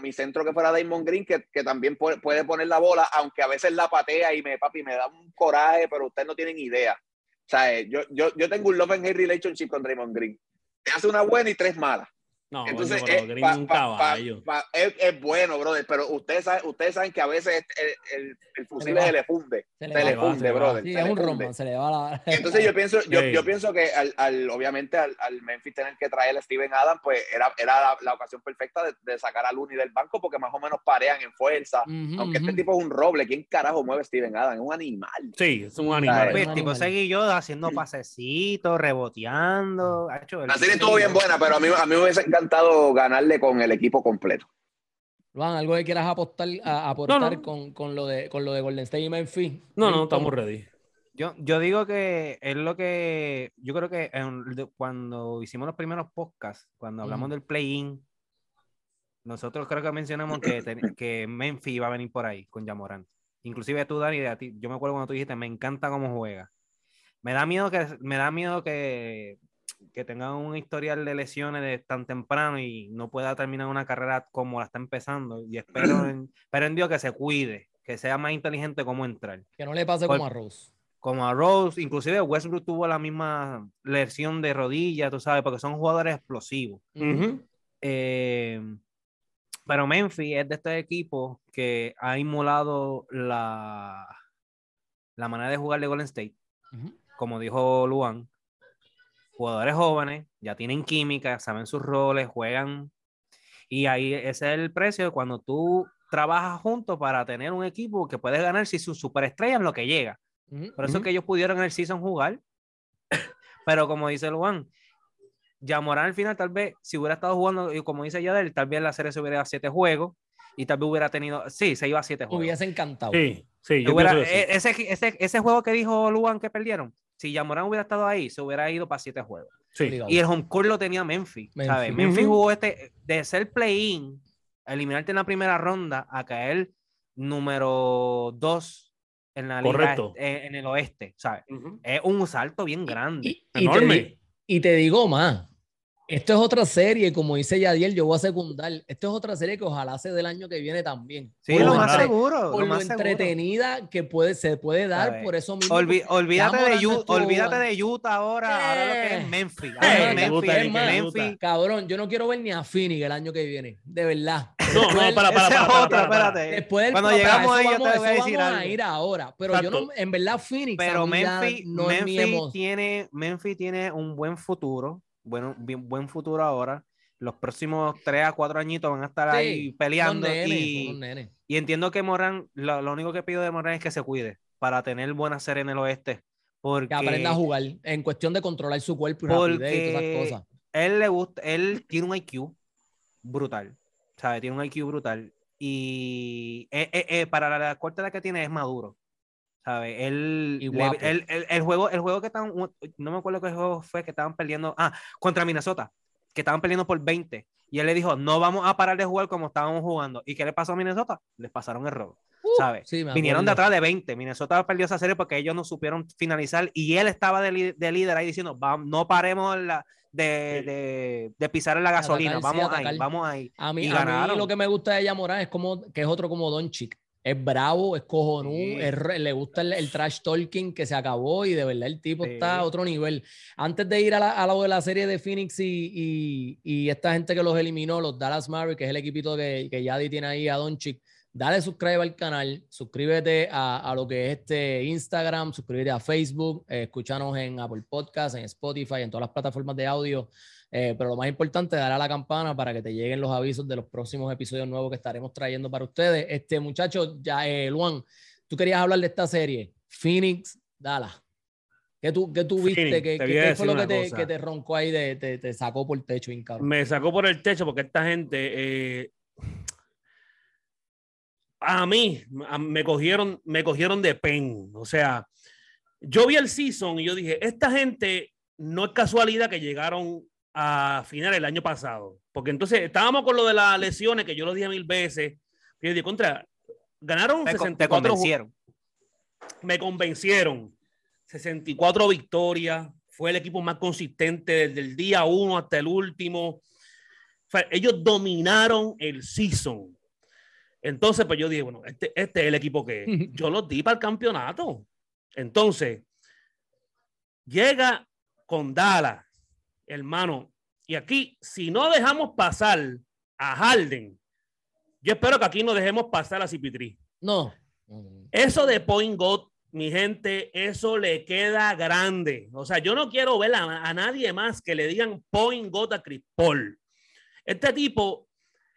mi centro que fuera Damon Green, que, que también puede, poner la bola, aunque a veces la patea y me, papi, me da un coraje, pero ustedes no tienen idea. O sea, eh, yo, yo, yo tengo un love and hate relationship con Draymond Green. Te hace una buena y tres malas. No, Entonces, coño, pero eh, Green pa- es un pa- pa- caballo. pa- es, es bueno, brother, pero ustedes saben, ustedes saben que a veces el, el, el fusil se le funde. Se le funde, brother. Sí, se es le un. Roman, se le va la. Entonces yo pienso, yo, Sí. yo pienso que al, al- obviamente al, al Memphis tener que traer a Steven Adams, pues era, era la, la ocasión perfecta de, de sacar a Looney del banco porque más o menos parean en fuerza. Aunque este tipo es un roble, ¿quién carajo mueve a Steven Adams? Es un animal. Sí, es un animal. El tipo animal. seguí yo haciendo pasecitos, reboteando. Ha hecho el La tipo serie estuvo bien buena, pero a mí, a mí me hubiese encantado ganarle con el equipo completo. Juan, algo que quieras apostar, a- aportar No, no. Con, con lo de, con lo de Golden State y Memphis. No, no, estamos ready. Yo, yo digo que es lo que. Yo creo que en- cuando hicimos los primeros podcasts, cuando hablamos Ujú. del play-in, nosotros creo que mencionamos que, ten- que Memphis iba a venir por ahí con Jamoran. Inclusive tú, Dani, a ti, yo me acuerdo cuando tú dijiste, me encanta cómo juega. Me da miedo que, me da miedo que, que tenga un historial de lesiones de tan temprano y no pueda terminar una carrera como la está empezando. Y espero en, espero en Dios que se cuide, que sea más inteligente cómo entrar Que no le pase Por- como a Rose. como a Rose, inclusive Westbrook tuvo la misma lesión de rodilla, tú sabes, porque son jugadores explosivos. Ujú. Eh, pero Memphis es de este equipo que ha inmolado la, la manera de jugar de Golden State, como dijo Luan. Jugadores jóvenes, ya tienen química, saben sus roles, juegan. Y ahí ese es el precio de cuando tú trabajas juntos para tener un equipo que puedes ganar si su superestrella es lo que llega. Por eso es que ellos pudieron en el season jugar. Pero como dice Luan, Yamorán al final, tal vez, si hubiera estado jugando, y como dice Yadel, tal vez la serie se hubiera ido a siete juegos y tal vez hubiera tenido. Sí, se iba a siete juegos. Hubiese encantado. Sí, sí, yo Hubiera- e- ese, ese, ese juego que dijo Luan que perdieron, si Yamorán hubiera estado ahí, se hubiera ido para siete juegos. Sí. Y el home court lo tenía Memphis. Memphis. ¿sabes? Memphis jugó este de ser play-in, eliminarte en la primera ronda, a caer número dos en la liga Correcto. est- en, en el oeste. ¿sabes? Es un salto bien grande. Y, Enorme. y te digo más. Esto es otra serie, como dice Yadiel, yo voy a secundar. Esto es otra serie que ojalá se del año que viene también. Sí, Por lo más entre- seguro. Por lo lo más seguro. entretenida que puede, se puede dar por eso mismo. Olvi- olvídate, de no Utah, olvídate de Utah ahora, ahora lo que Eh. es Memphis. Eh, Ahora Utah, Memphis, es más, Memphis. Cabrón, yo no quiero ver ni a Phoenix el año que viene. De verdad. No, no, Después- para, para, para, es para, otra, para, para. espérate. Después del Cuando llegamos a eso ello, te vamos, voy a decir vamos a algo. ir ahora. Pero yo no, Exacto. en verdad, Phoenix. a Pero Memphis, no Memphis tiene, Memphis tiene un buen futuro, bueno, bien, buen futuro ahora. Los próximos 3 a 4 añitos van a estar Sí, ahí peleando. nenes, y, y entiendo que Morán, lo, lo único que pido de Morán es que se cuide para tener buena serie en el oeste. Porque Que aprenda a jugar en cuestión de controlar su cuerpo y rapidez y todas Porque- esas cosas. él le gusta, él tiene un IQ brutal, ¿sabes? Tiene un IQ brutal. Y eh, eh, eh, para la, la corta edad que tiene es maduro. ¿Sabes? Él, le- él- él- el juego, el juego que estaban, no me acuerdo qué juego fue que estaban perdiendo, ah, contra Minnesota, que estaban perdiendo por 20. Y él le dijo, no vamos a parar de jugar como estábamos jugando. ¿Y qué le pasó a Minnesota? Les pasaron el robo. ¿Sabes? Sí, me Vinieron de atrás de 20. Minnesota perdió esa serie porque ellos no supieron finalizar y él estaba de, de líder ahí diciendo, "Vam- no paremos la- de, de- de pisar en la gasolina, atacar, vamos ahí, vamos ahí. A mí, y a mí lo que me gusta de ella Morán es como que es otro como Doncic. Es bravo, es cojonudo, Sí. es re- le gusta el, el trash talking que se acabó y de verdad el tipo Sí. está a otro nivel. Antes de ir a, la, a lo de la serie de Phoenix y, y- y esta gente que los eliminó, los Dallas Mavericks, que es el equipito que, que Yadi tiene ahí a Doncic, dale subscribe al canal, suscríbete a, a lo que es este Instagram, suscríbete a Facebook, eh, escúchanos en Apple Podcasts, en Spotify, en todas las plataformas de audio. Eh, pero lo más importante, darle a la campana para que te lleguen los avisos de los próximos episodios nuevos que estaremos trayendo para ustedes. Este muchacho, ya, eh, Luan, tú querías hablar de esta serie, Phoenix, Dallas. ¿Qué tú, qué tú viste? Phoenix, ¿Qué, te qué- fue lo que te, que te roncó ahí, de, te, te sacó por el techo, bien cabrón? Me sacó por el techo porque esta gente, eh, a mí, a- me cogieron, me cogieron de pen. O sea, yo vi el season y yo dije, esta gente no es casualidad que llegaron a final el año pasado. Porque entonces estábamos con lo de las lesiones, que yo lo dije mil veces. Y yo dije, contra, ganaron Te, con- te 64 ju- convencieron. me convencieron. 64 victorias. Fue el equipo más consistente desde el día uno hasta el último. O sea, ellos dominaron el season. Entonces, pues yo dije, bueno, este, este es el equipo que yo los di para el campeonato. Entonces, llega con Dallas, hermano. Y aquí, si no dejamos pasar a Harden, yo espero que aquí no dejemos pasar a Cipitri. No. Eso de Point God, mi gente, eso le queda grande. O sea, yo no quiero ver a, a nadie más que le digan Point God a Chris Paul. Este tipo,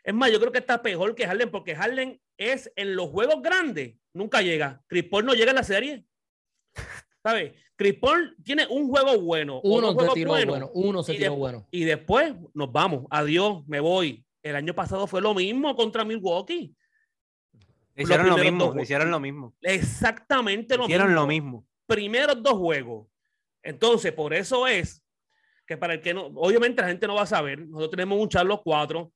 es más, yo creo que está peor que Harden, porque Harden es en los juegos grandes, nunca llega. Chris Paul no llega en la serie. ¿Sabes? Chris Paul tiene un juego bueno. Uno se tiró bueno, uno se tiró bueno. Y después nos vamos. Adiós, me voy. El año pasado fue lo mismo contra Milwaukee. Le hicieron lo mismo, dos le ju- hicieron lo mismo. Exactamente lo Hicieron mismo. lo mismo. primeros dos juegos. Entonces, por eso es que para el que no, obviamente la gente no va a saber, nosotros tenemos un charlo cuatro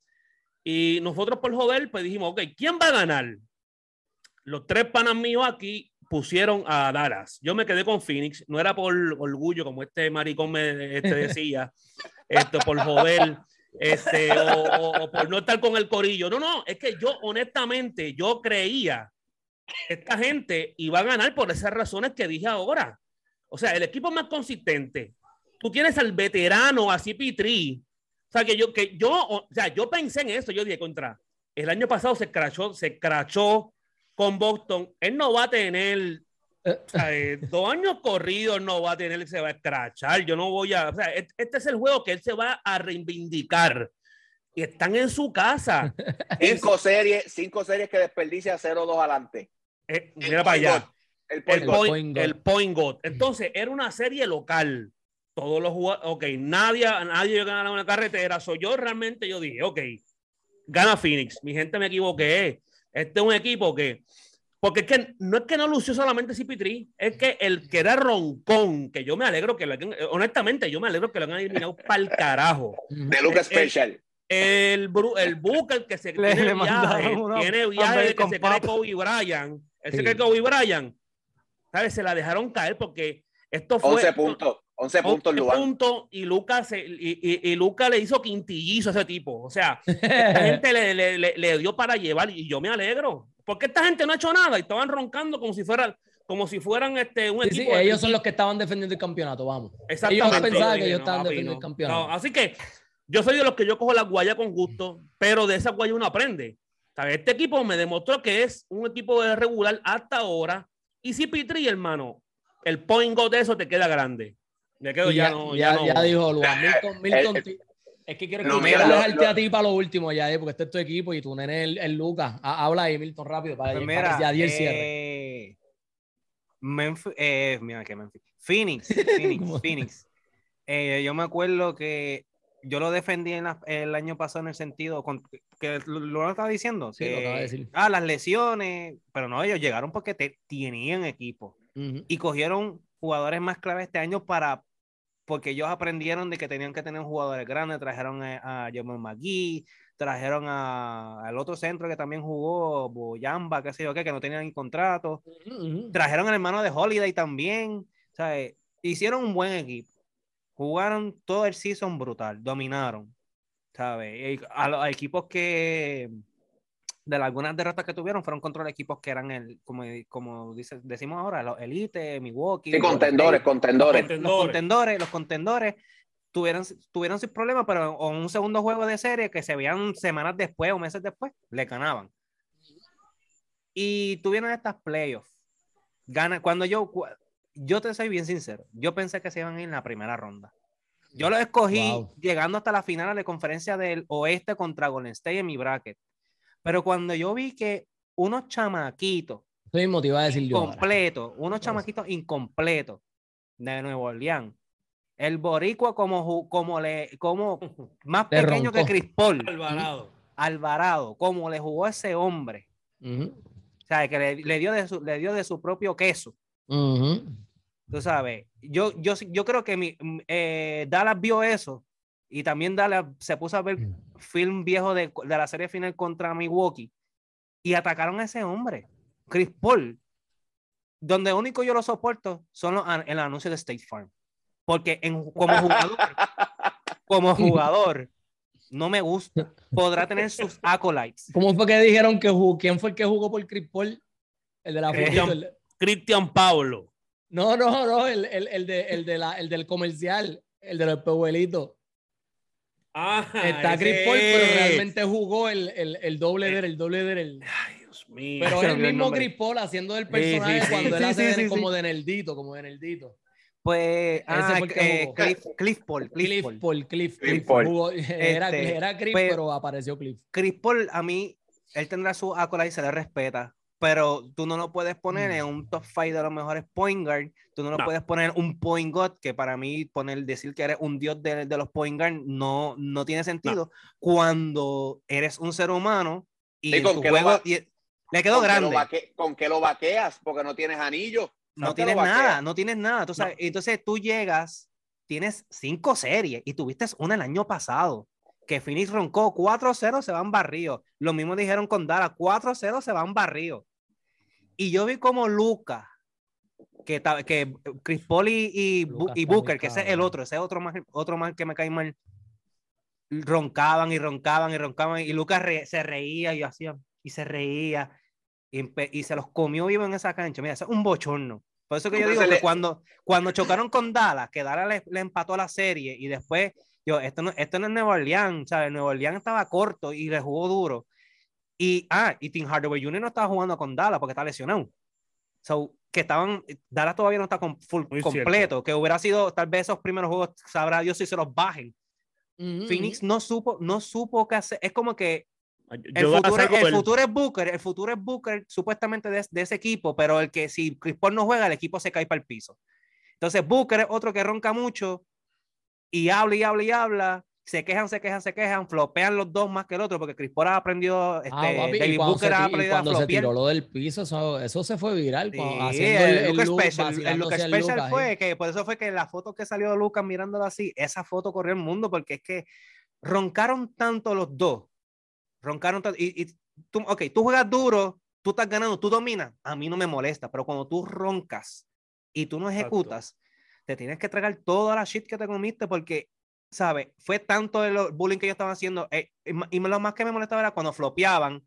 y nosotros por joder, pues dijimos, ok, ¿quién va a ganar? Los tres panas míos aquí pusieron a Dallas. Yo me quedé con Phoenix, no era por orgullo, como este maricón me este decía, esto por joder, este, o, o- o por no estar con el corillo. No, no, es que yo honestamente, yo creía esta gente iba a ganar por esas razones que dije ahora. O sea, el equipo más consistente. Tú tienes al veterano, así Pitri. O sea, que yo, que yo, o sea, yo pensé en eso. Yo dije, contra, el año pasado se crachó, se crachó con Boston. Él no va a tener, Eh, eh, dos años corridos no va a tener, se va a escrachar. Yo no voy a, o sea, este es el juego que él se va a reivindicar. Y están en su casa. Es- Cinco series, cinco series que desperdicia 0-2 adelante. eh, El mira para point allá. El El point guard. point, point el guard. Entonces, era una serie local. Todos los jugadores, ok, nadie, nadie gana una carretera. Soy yo realmente, yo dije, ok, gana Phoenix. Mi gente me equivoqué. Este es un equipo que, porque es que no es que no lució solamente CP3, es que el que era roncón, que yo me alegro que lo hayan- honestamente, yo me alegro que lo hayan eliminado para el carajo. De Luca el- Special. El, el Booker que se Le- tiene le viaje, una- tiene viaje de que se cree. Kobe Bryant. Él se Sí. cree Kobe Bryant. ¿Sabes? Se la dejaron caer porque esto fue 11 puntos. 11 puntos, 11 Luan. puntos y Lucas se- y, y, y Luka le hizo quintillizo a ese tipo. O sea, esta gente le, le, le, le dio para llevar y yo me alegro. Porque esta gente no ha hecho nada y estaban roncando como si fueran, como si fueran este, un Sí, sí, equipo. de- ellos son los que estaban defendiendo el campeonato, vamos. Exactamente. Ellos pensaban que ellos estaban papi, defendiendo no. el campeonato. No, así que yo soy de los que yo cojo la guaya con gusto, pero de esa guaya uno aprende. Este equipo me demostró que es un equipo de regular hasta ahora. Y si Pitri, hermano, el point go de eso te queda grande. Me quedo Y ya, ya, no. ya, Ya, no. ya dijo Luan. Milton, Milton, el- ti- es que quiero No, que mira, lo- dejarte lo- a ti para lo último ya, eh, porque este es tu equipo y tu nene es el, el Lucas. Ha- Habla ahí, Milton, rápido, para, Pues para mira, que ya di el cierre. eh, Memphis, eh, mira que Memphis. Phoenix, Phoenix. Phoenix. Eh, yo me acuerdo que yo lo defendí en la- el año pasado en el sentido con- que lo, lo estaba diciendo. Sí, lo que, acaba de decir. Ah, las lesiones, pero no, ellos llegaron porque te, tenían equipo y cogieron jugadores más clave este año para porque ellos aprendieron de que tenían que tener jugadores grandes, trajeron a, a Jamal McGee, trajeron a- al otro centro que también jugó, Boyamba, qué sé yo qué, que no tenían contrato, trajeron al hermano de Holiday también, ¿sabes? Hicieron un buen equipo, jugaron todo el season brutal, dominaron, ¿sabes? Y A los equipos que de algunas derrotas que tuvieron fueron contra los equipos que eran el, como, como dice, decimos ahora, los Elite, Milwaukee. Sí, Golden contendores, State contendores. Contendores. los contendores, los contendores tuvieron, tuvieron sus problemas, pero en un segundo juego de serie que se veían semanas después o meses después, le ganaban. Y tuvieron estas playoffs. Gana, cuando yo, yo te soy bien sincero, yo pensé que se iban a ir en la primera ronda. Yo lo escogí Wow. llegando hasta la final de la conferencia del oeste contra Golden State en mi bracket. Pero cuando yo vi que unos chamaquitos te iba a decir yo. completo, unos chamaquitos incompletos de Nuevo Orleans. El boricua como, como le, como más Le pequeño que roncó. Paul, Alvarado. Alvarado, como le jugó ese hombre. O sea, que le, le dio de su, le dio de su propio queso. Tú sabes, yo, yo, yo creo que mi, eh, Dallas vio eso y también Dallas se puso a ver film viejo de, de la serie final contra Milwaukee y atacaron a ese hombre, Chris Paul. Donde único yo lo soporto son los, el anuncio de State Farm. Porque en, como jugador, como jugador, no me gusta. Podrá tener sus acolytes. ¿Cómo fue que dijeron que jugó? ¿Quién fue el que jugó por Chris Paul? El de la Cristian- fotito, el- Cristian Pablo. No, no, no, el, el, el, de, el, de la, el del comercial, el de los pehuelitos. Ah, Está Chris Paul, pero realmente jugó el, el, el doble del, el doble del. Ay, Dios mío. Pero es el el mismo nombre. Chris Paul haciendo sí, personaje sí, cuando él sí, hace sí, de- sí, como de Nerdito, como de Nerdito. Pues, ah, fue el que eh, jugó. Cliff, Cliff Paul, Cliff Cliff Paul. Paul, Cliff, Cliff Cliff Paul. jugó- era, Este, era Cliff, pues- pero apareció Cliff. Chris Paul, a mí, él tendrá su acolyte y se le respeta, pero tú no lo puedes poner Mm. en un top 5 de los mejores point guard, tú no lo No. puedes poner un point guard, que para mí poner, decir que eres un dios de, de los point guard no, no tiene sentido cuando eres un ser humano y con tu que juego va- y- le quedó ¿Con qué lo grande. vaque- ¿Con qué lo vaqueas? Porque no tienes anillo. No ¿Con qué lo tienes nada, no tienes nada. Sabes, entonces tú llegas, tienes cinco series y tuviste una el año pasado. Que Phoenix roncó 4-0, se van barridos. Lo mismo dijeron con Dallas, 4-0 se van barridos. Y yo vi como Luca, que, que Chris Paul y, y, y Booker, que ese es el otro, ese otro más, otro más que me cae mal, roncaban y roncaban y roncaban. Y Lucas re- se reía y hacía, y se reía y, y se los comió vivo en esa cancha. Mira, eso es un bochorno. Por eso que yo digo que le- cuando, cuando chocaron con Dallas, que Dallas le, le empató la serie y después, yo, esto no, esto no es Nueva Orleans, ¿sabes? Nueva Orleans estaba corto y le jugó duro. Y, ah, y Tim Hardaway Jr. no estaba jugando con Dallas porque está lesionado. So, que estaban, Dallas todavía no está con, full, completo, que hubiera sido tal vez esos primeros juegos, sabrá Dios si se los bajen. Ujú, Phoenix no supo, no supo qué hacer. Es como que el futuro, el el- futuro es Booker, el futuro es Booker supuestamente de, de ese equipo, pero el que si Chris Paul no juega, el equipo se cae para el piso. Entonces Booker es otro que ronca mucho y habla y habla y habla, se quejan, se quejan, se quejan, flopean los dos más que el otro, porque Chris Paul ha aprendido, este, Ah, papi, David Booker se, ha aprendido a cuando se flopear. tiró lo del piso, eso, eso se fue viral. Sí, haciendo el, el, el look, Special, el Special Luka, fue sí. que por eso fue que la foto que salió de Lucas mirándolo así, esa foto corrió el mundo porque es que roncaron tanto los dos, roncaron tanto, y, y tú, ok, tú juegas duro, tú estás ganando, tú dominas, a mí no me molesta, pero cuando tú roncas y tú no Exacto. Te tienes que tragar toda la shit que te comiste porque, ¿sabes? Fue tanto el bullying que ellos estaban haciendo, eh, y lo más que me molestaba era cuando flopeaban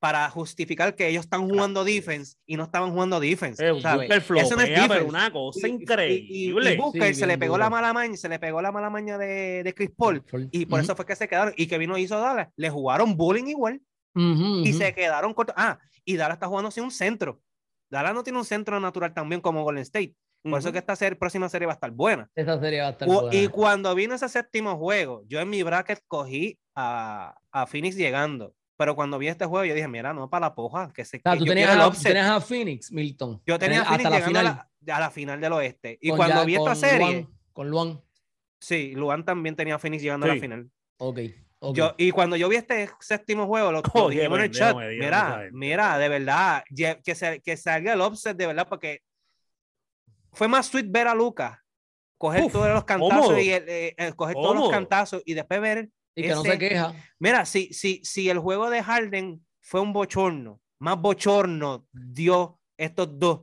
para justificar que ellos están jugando defense y no estaban jugando defense. Eh, ¿sabes? Booker Eso no es flopea, pero defense. una cosa Y- y- y- increíble. Y, Booker Sí, se le pegó la duro. mala maña, se le pegó la mala maña de, de Chris Paul. Paul. Y por Ujú. eso fue que se quedaron. Y que vino hizo Dallas. Le jugaron bullying igual. Ujú, y ujú. se quedaron cortos. Ah, y Dallas está jugando sin un centro. Dallas no tiene un centro natural tan bien como Golden State. Por eso Ujú. que esta serie, próxima serie va a estar buena. Esa serie va a estar buena. Y cuando vino ese séptimo juego, yo en mi bracket cogí a, a Phoenix llegando. Pero cuando vi este juego, yo dije, mira, no para la poja, que se O sea, que tú yo tenías, a, upset". tenías a Phoenix, Milton. Yo tenía a hasta Phoenix la llegando final. a la, a la final del oeste. Y con cuando ya- vi esta serie, Luan, con Luan. sí, Luan también tenía a Phoenix llegando a la Sí. final. Ok. ok. Yo, y cuando yo vi este séptimo juego, lo, dijimos en el chat. Mira, mira, de verdad, que, se- que salga el offset de verdad, porque fue más sweet ver a Lucas coger Uf, todos los cantazos cómodo. y el- eh, eh, coger todos los Cómodo. cantazos y después ver. y que no ese- se queja. Mira, si, si, si el juego de Harden fue un bochorno, más bochorno dio estos dos,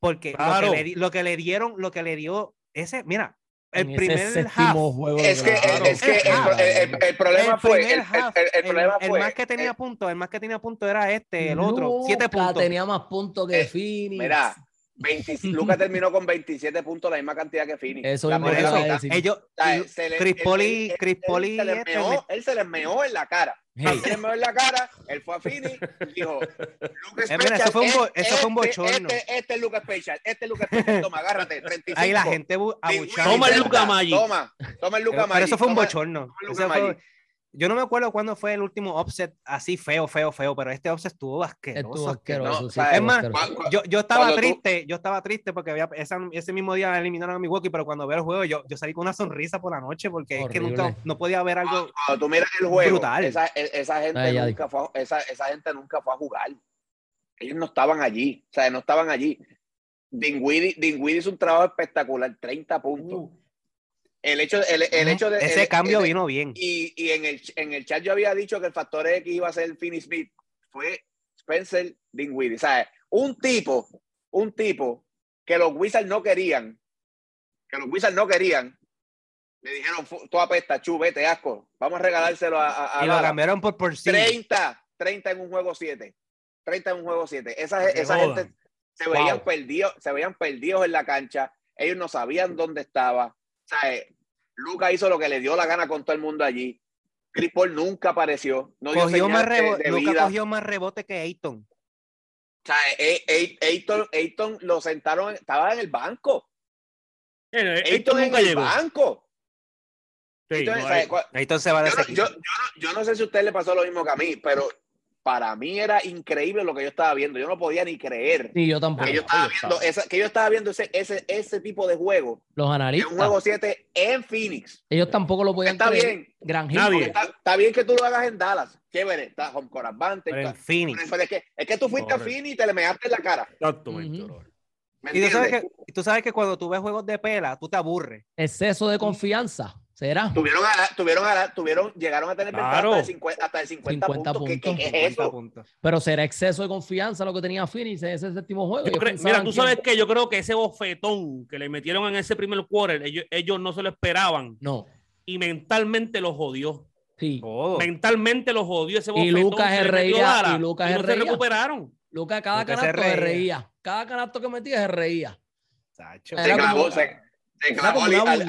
porque lo, Claro. que le, lo que le dieron, lo que le dio ese, mira, el En ese primer half, juego Es que, claro. es que el, pro- el- el- el problema el fue. El, el- half, el- el el- problema el fue. más que tenía puntos, el más que tenía puntos era este, el otro, siete puntos. tenía más puntos que Eh, Phoenix. Mira, 20 Lucas terminó con 27 puntos, la misma cantidad que Phoenix. Eso a primera eso, ellos, Chris él- Chris les este, él se les meó en la cara. Hey, Él se les meó en la cara, él fue a Phoenix y dijo, Lucas Eh, mira, eso fue un bo- eso fue un bochorno. Este, este es Lucas Special, este es Lucas Special, toma, agárrate, 35. ahí la gente abuchando. Toma el Zelda, Magic. Toma, toma el Luka Pero, Magic. eso fue un toma- bochorno. toma el Yo no me acuerdo cuándo fue el último offset así feo, feo, feo, pero este offset estuvo asqueroso. Estuvo asqueroso. No, sí, ¿sabes? estuvo Es más, asqueroso. Yo, yo estaba Cuando tú- triste, yo estaba triste porque había, esa- ese mismo día eliminaron a Milwaukee, pero cuando veo el juego yo, yo salí con una sonrisa por la noche porque es que nunca, no podía ver algo. Cuando tú miras el juego, Brutal. Esa, esa gente Ay, ay. nunca fue, a- esa, esa gente nunca fue a jugar. Ellos no estaban allí, o sea, no estaban allí. Dinwiddie, Dinwiddie hizo un trabajo espectacular, 30 puntos. El hecho, el, el hecho de Ese el- cambio vino bien. Y, y en, el, en el chat yo había dicho que el factor X iba a ser Finney Smith. Fue Spencer Dinwiddie. Sea, un tipo, un tipo que los Wizards no querían, que los Wizards no querían, le dijeron, "Fu- tú apesta, chu, vete, asco, vamos a regalárselo a, a, a y lo Dallas". cambiaron por por sí. 30, 30 en un juego 7. 30 en un juego 7. Esa, esa gente se veían, Wow. perdidos, se veían perdidos en la cancha. Ellos no sabían dónde estaba. O sea, Luca hizo lo que le dio la gana con todo el mundo allí. Chris Paul nunca apareció. No dio Cogió más de- de vida. cogió más rebote que Ayton. O sea, eh, eh, Ayton, Ayton lo sentaron, estaba en el banco. Ayton en nunca el llegó. banco. Sí, Ayton, no, o sea, eh, Ayton se va de yo, yo, yo no, yo no sé si a usted le pasó lo mismo que a mí, pero para mí era increíble lo que yo estaba viendo. Yo no podía ni creer Sí, yo tampoco. que yo estaba viendo, estaba. esa, que yo estaba viendo ese, ese, ese tipo de juego, Los analistas, un juego 7 en Phoenix. ellos tampoco lo podían Está creer. bien, Gran. Nadie. está, está bien que tú lo hagas en Dallas, chévere, está home court advantage, Pero en está- Phoenix. pero es, que, es que tú fuiste a. Phoenix y te le measte en la cara. Exactamente, Ujú. bro. ¿me Y tú sabes, entiendes? que, y tú sabes que cuando tú ves juegos de pela, tú te aburres. Exceso de confianza. ¿Será? Tuvieron, a la- tuvieron, a la- tuvieron, llegaron a tener Claro. hasta de 50, hasta de 50, 50 puntos. ¿Qué, qué- puntos. qué es 50 eso? puntos. Pero será exceso de confianza lo que tenía Phoenix en ese séptimo juego. Mira, tú que- sabes que yo creo que ese bofetón que le metieron en ese primer quarter, ellos, ellos no se lo esperaban No, y mentalmente los jodió. sí. Mentalmente los jodió ese Oh. Y bofetón. Lucas que le se metió reía, Lara, y Lucas y se no se reía. recuperaron. Lucas cada Lucas se canasto se reía. reía. Cada canasto que metía se reía. Se clavó, se, se clavó al-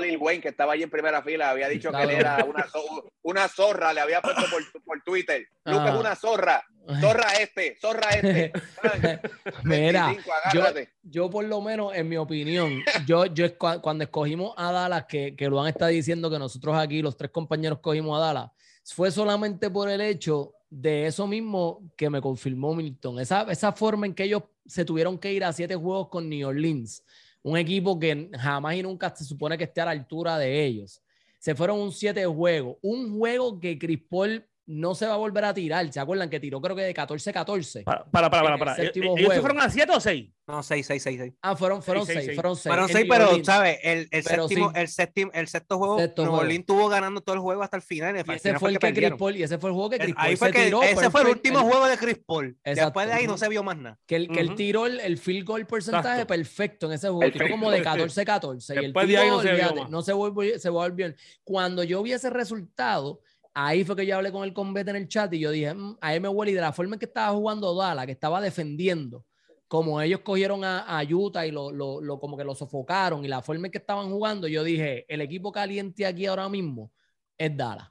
Lil Wayne, que estaba allí en primera fila. Había dicho que él era una, zo- una zorra, le había puesto por, por Twitter. Lucas Ah. es una zorra. Zorra este, zorra este. Mira, 25, yo, yo por lo menos, en mi opinión, yo, yo cuando escogimos a Dallas, que, que Luan está diciendo que nosotros aquí, los tres compañeros, cogimos a Dallas, fue solamente por el hecho de eso mismo que me confirmó Milton. Esa, esa forma en que ellos se tuvieron que ir a siete juegos con New Orleans, un equipo que jamás y nunca se supone que esté a la altura de ellos. Se fueron un siete juegos, un juego que Chris Paul no se va a volver a tirar. ¿Se acuerdan que tiró creo que de 14-14? Para, para, para, para. En el para. séptimo ¿Ellos fueron a 7 o 6? No, 6, 6, 6, 6. Ah, fueron, fueron Seis, seis, seis, fueron seis. Fueron En 6, New pero. ¿sabes? El, el, Pero séptimo, sí. el, séptimo, el sexto juego, Sexto Nuevo. Orleans tuvo ganando todo el juego hasta el final. y al Y ese final fue el que Chris. Paul, y ese fue el juego que Chris Paul Ahí fue se que tiró. ese fue el perfect- último el- juego de Chris Paul. Exacto. Después de ahí no se vio más nada. Que, el, que él Ujú. tiró el, el field goal porcentaje Exacto. perfecto en ese juego. Tiró como de 14-14. Y el Después de ahí tipo, no se vio más. no se volvió. Cuando yo vi ese resultado, ahí fue que yo hablé con el convete en el chat y yo dije, "Mm, a me huele y de la forma en que estaba jugando Dala, que estaba defendiendo, como ellos cogieron a, a Utah y lo, lo, lo- como que lo sofocaron y la forma en que estaban jugando, yo dije, el equipo caliente aquí ahora mismo es Dallas.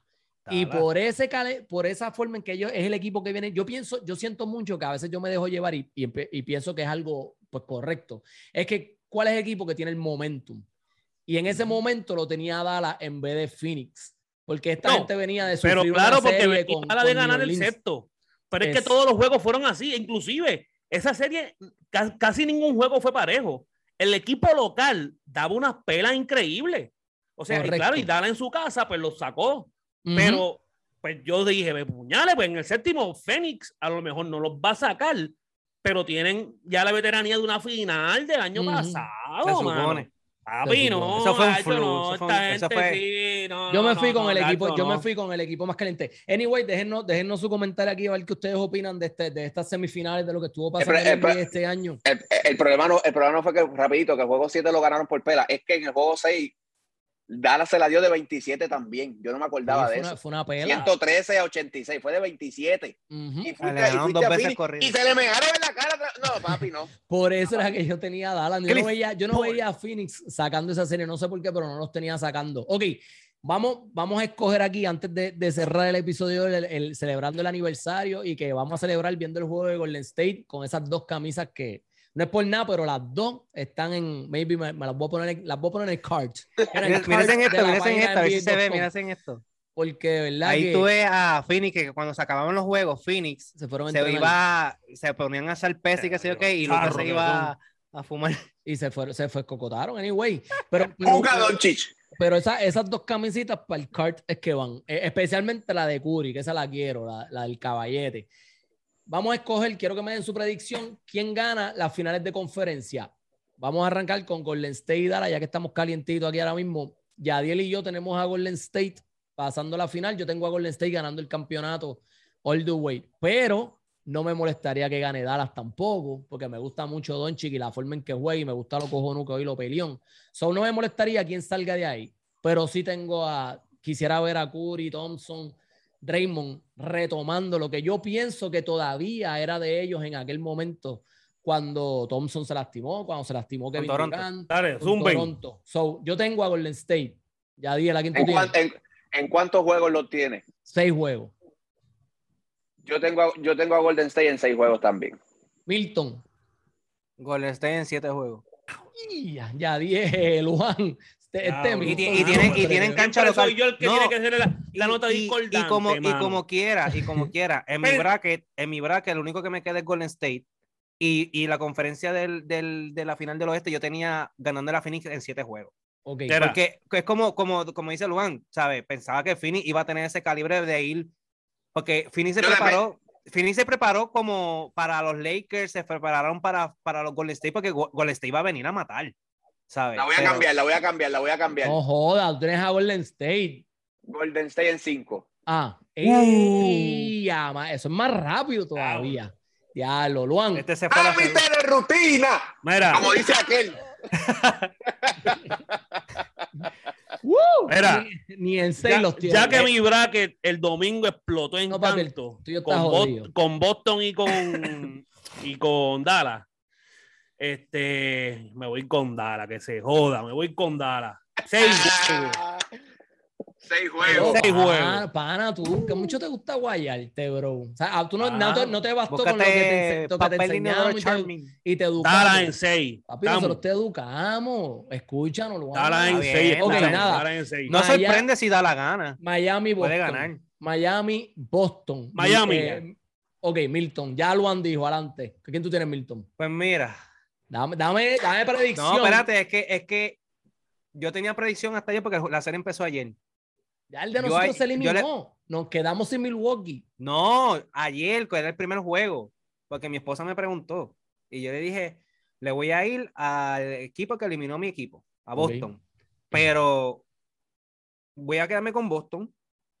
Y por, ese, por esa forma en que ellos es el equipo que viene, yo pienso, yo siento mucho que a veces yo me dejo llevar y, y pienso que es algo pues, correcto. Es que, ¿cuál es el equipo que tiene el momentum? Y en ese momento lo tenía Dallas en vez de Phoenix. Porque esta No, gente venía de sufrir Pero una claro, porque serie venía con- la de ganar el sexto. Pero es, Es- que todos los juegos fueron así. Inclusive, esa serie, ca- casi ningún juego fue parejo. El equipo local daba unas pelas increíbles. O sea, y claro, y Dala en su casa, pues lo sacó. Pero, pues yo dije, "Ve, puñales, pues en el séptimo, Fénix a lo mejor no los va a sacar, pero tienen ya la veteranía de una final del año pasado. Se mano. supone. Papi, no. Eso fue un fluke, no, eso fue eso sí, no, Yo me fui no, con el equipo, yo me fui con el equipo más caliente. Anyway, déjennos, déjennos su comentario aquí a ver qué ustedes opinan de, este, de estas semifinales, de lo que estuvo pasando en El- el el- este año. El, el problema no, el problema no fue que, rapidito, que el juego 7 lo ganaron por pela. Es que en el juego 6, Dallas se la dio de 27 también. Yo no me acordaba Sí, de una, eso. fue una pela. 113 a 86, fue de 27. Ujú. Y Ah, fuiste, le y ganaron fuiste dos veces Phoenix corrido. y se le mejaron en la cara. No, papi, no. Por eso era que yo tenía a Dallas. Yo no veía, yo no veía a Phoenix sacando esa serie, no sé por qué, pero no los tenía sacando. Ok, vamos, vamos a escoger aquí, antes de, de cerrar el episodio, el, el- celebrando el aniversario y que vamos a celebrar viendo el juego de Golden State con esas dos camisas que no es por nada, pero las dos están en, maybe me, me las voy a poner en, las voy a poner en el card Mírense en esto, mírense en esto, a ver si se ve, mírense en esto. Porque, de ¿verdad? Ahí que tú ves a Phoenix que cuando se acababan los juegos, Phoenix se fueron se iba, se ponían a hacer pez y qué sé yo qué, y Lucas Charro se iba a fumar. y se fueron, se fue cocotaron, anyway. Pero, pero-. Pero esa- esas dos camisitas para el kart es que van. Eh, especialmente la de Curry, que esa la quiero, la, la del caballete. Vamos a escoger, quiero que me den su predicción, quién gana las finales de conferencia. Vamos a arrancar con Golden State y Dallas, ya que estamos calientitos aquí ahora mismo. Yadiel y yo tenemos a Golden State pasando la final. Yo tengo a Golden State ganando el campeonato all the way. Pero no me molestaría que gane Dallas tampoco, porque me gusta mucho Doncic y la forma en que juega y me gusta lo cojonudo que hoy lo peleón. So, no me molestaría quien salga de ahí, pero sí tengo a, quisiera ver a Curry, Thompson, Draymond retomando lo que yo pienso que todavía era de ellos en aquel momento cuando Thompson se lastimó, cuando se lastimó Kevin Toronto. Durant, Dale, con. Toronto. So, yo tengo a Golden State. Ya dije la quinta ¿En, en- en cuántos juegos lo tiene? Seis juegos. Yo tengo, a- yo tengo a Golden State en seis juegos también. Milton. Golden State en siete juegos. Ya, ya dije, Luan. Este, este. Milton. Y ti- y tienen- y tienen cancha local. soy yo el que No, tiene que hacer la, la nota y, y discordante, como, y como quiera, y como quiera, en mi bracket, en mi bracket, lo único que me queda es Golden State. Y, y la conferencia del, del- de la final del oeste, yo tenía ganando la Phoenix en siete juegos. Ok. Era- Porque es como, como, como dice Luan, ¿sabes? Pensaba que Phoenix iba a tener ese calibre de ir. Porque Phoenix se Yo preparó. Phoenix se preparó como para los Lakers, se prepararon para, para los Golden State, porque Go- Golden State iba a venir a matar. ¿Sabes? La voy a Pero- cambiar, la voy a cambiar, la voy a cambiar. No jodas, tú tienes a Golden State. Golden State en cinco. Ah, ey, ya, ma- eso es más rápido todavía. Diablo, Luan. Este se fue a la ¡Hábite segunda. de rutina! Mira, Como dice aquel. Mira, ni, ni en seis ya, los tiene. ya que mi bracket el domingo explotó en No, con, Bos- jodido. con Boston y con, y con Dallas, este, me voy con Dallas, que se joda, me voy con Dallas. Seis juegos. Seis juegos. Seis pana, juegos. pana, tú, que mucho te gusta guayarte, bro. O sea, ah, tú no, Ah, no, te, no te bastó con lo que te, lo que te enseñamos y te, y te educamos. en seis. Papi, Estamos. nosotros te educamos. Escúchanos, Luan. Dallas en seis. bien, Ok, estamos. nada. Dallas en seis. No Maya- sorprende si da la gana. Miami, Boston. Puede ganar. Miami, Boston. Miami. Eh, ok, Milton. Ya Luan dijo, adelante. ¿Quién tú tienes, Milton? Pues mira. Dame, dame, dame predicción. No, espérate, es que, es que yo tenía predicción hasta ayer porque la serie empezó ayer. Ya el de nosotros se eliminó. le- Nos quedamos sin Milwaukee. No, ayer, que era el primer juego, porque mi esposa me preguntó y yo le dije, le voy a ir al equipo que eliminó mi equipo, a. Boston. Pero voy a quedarme con Boston,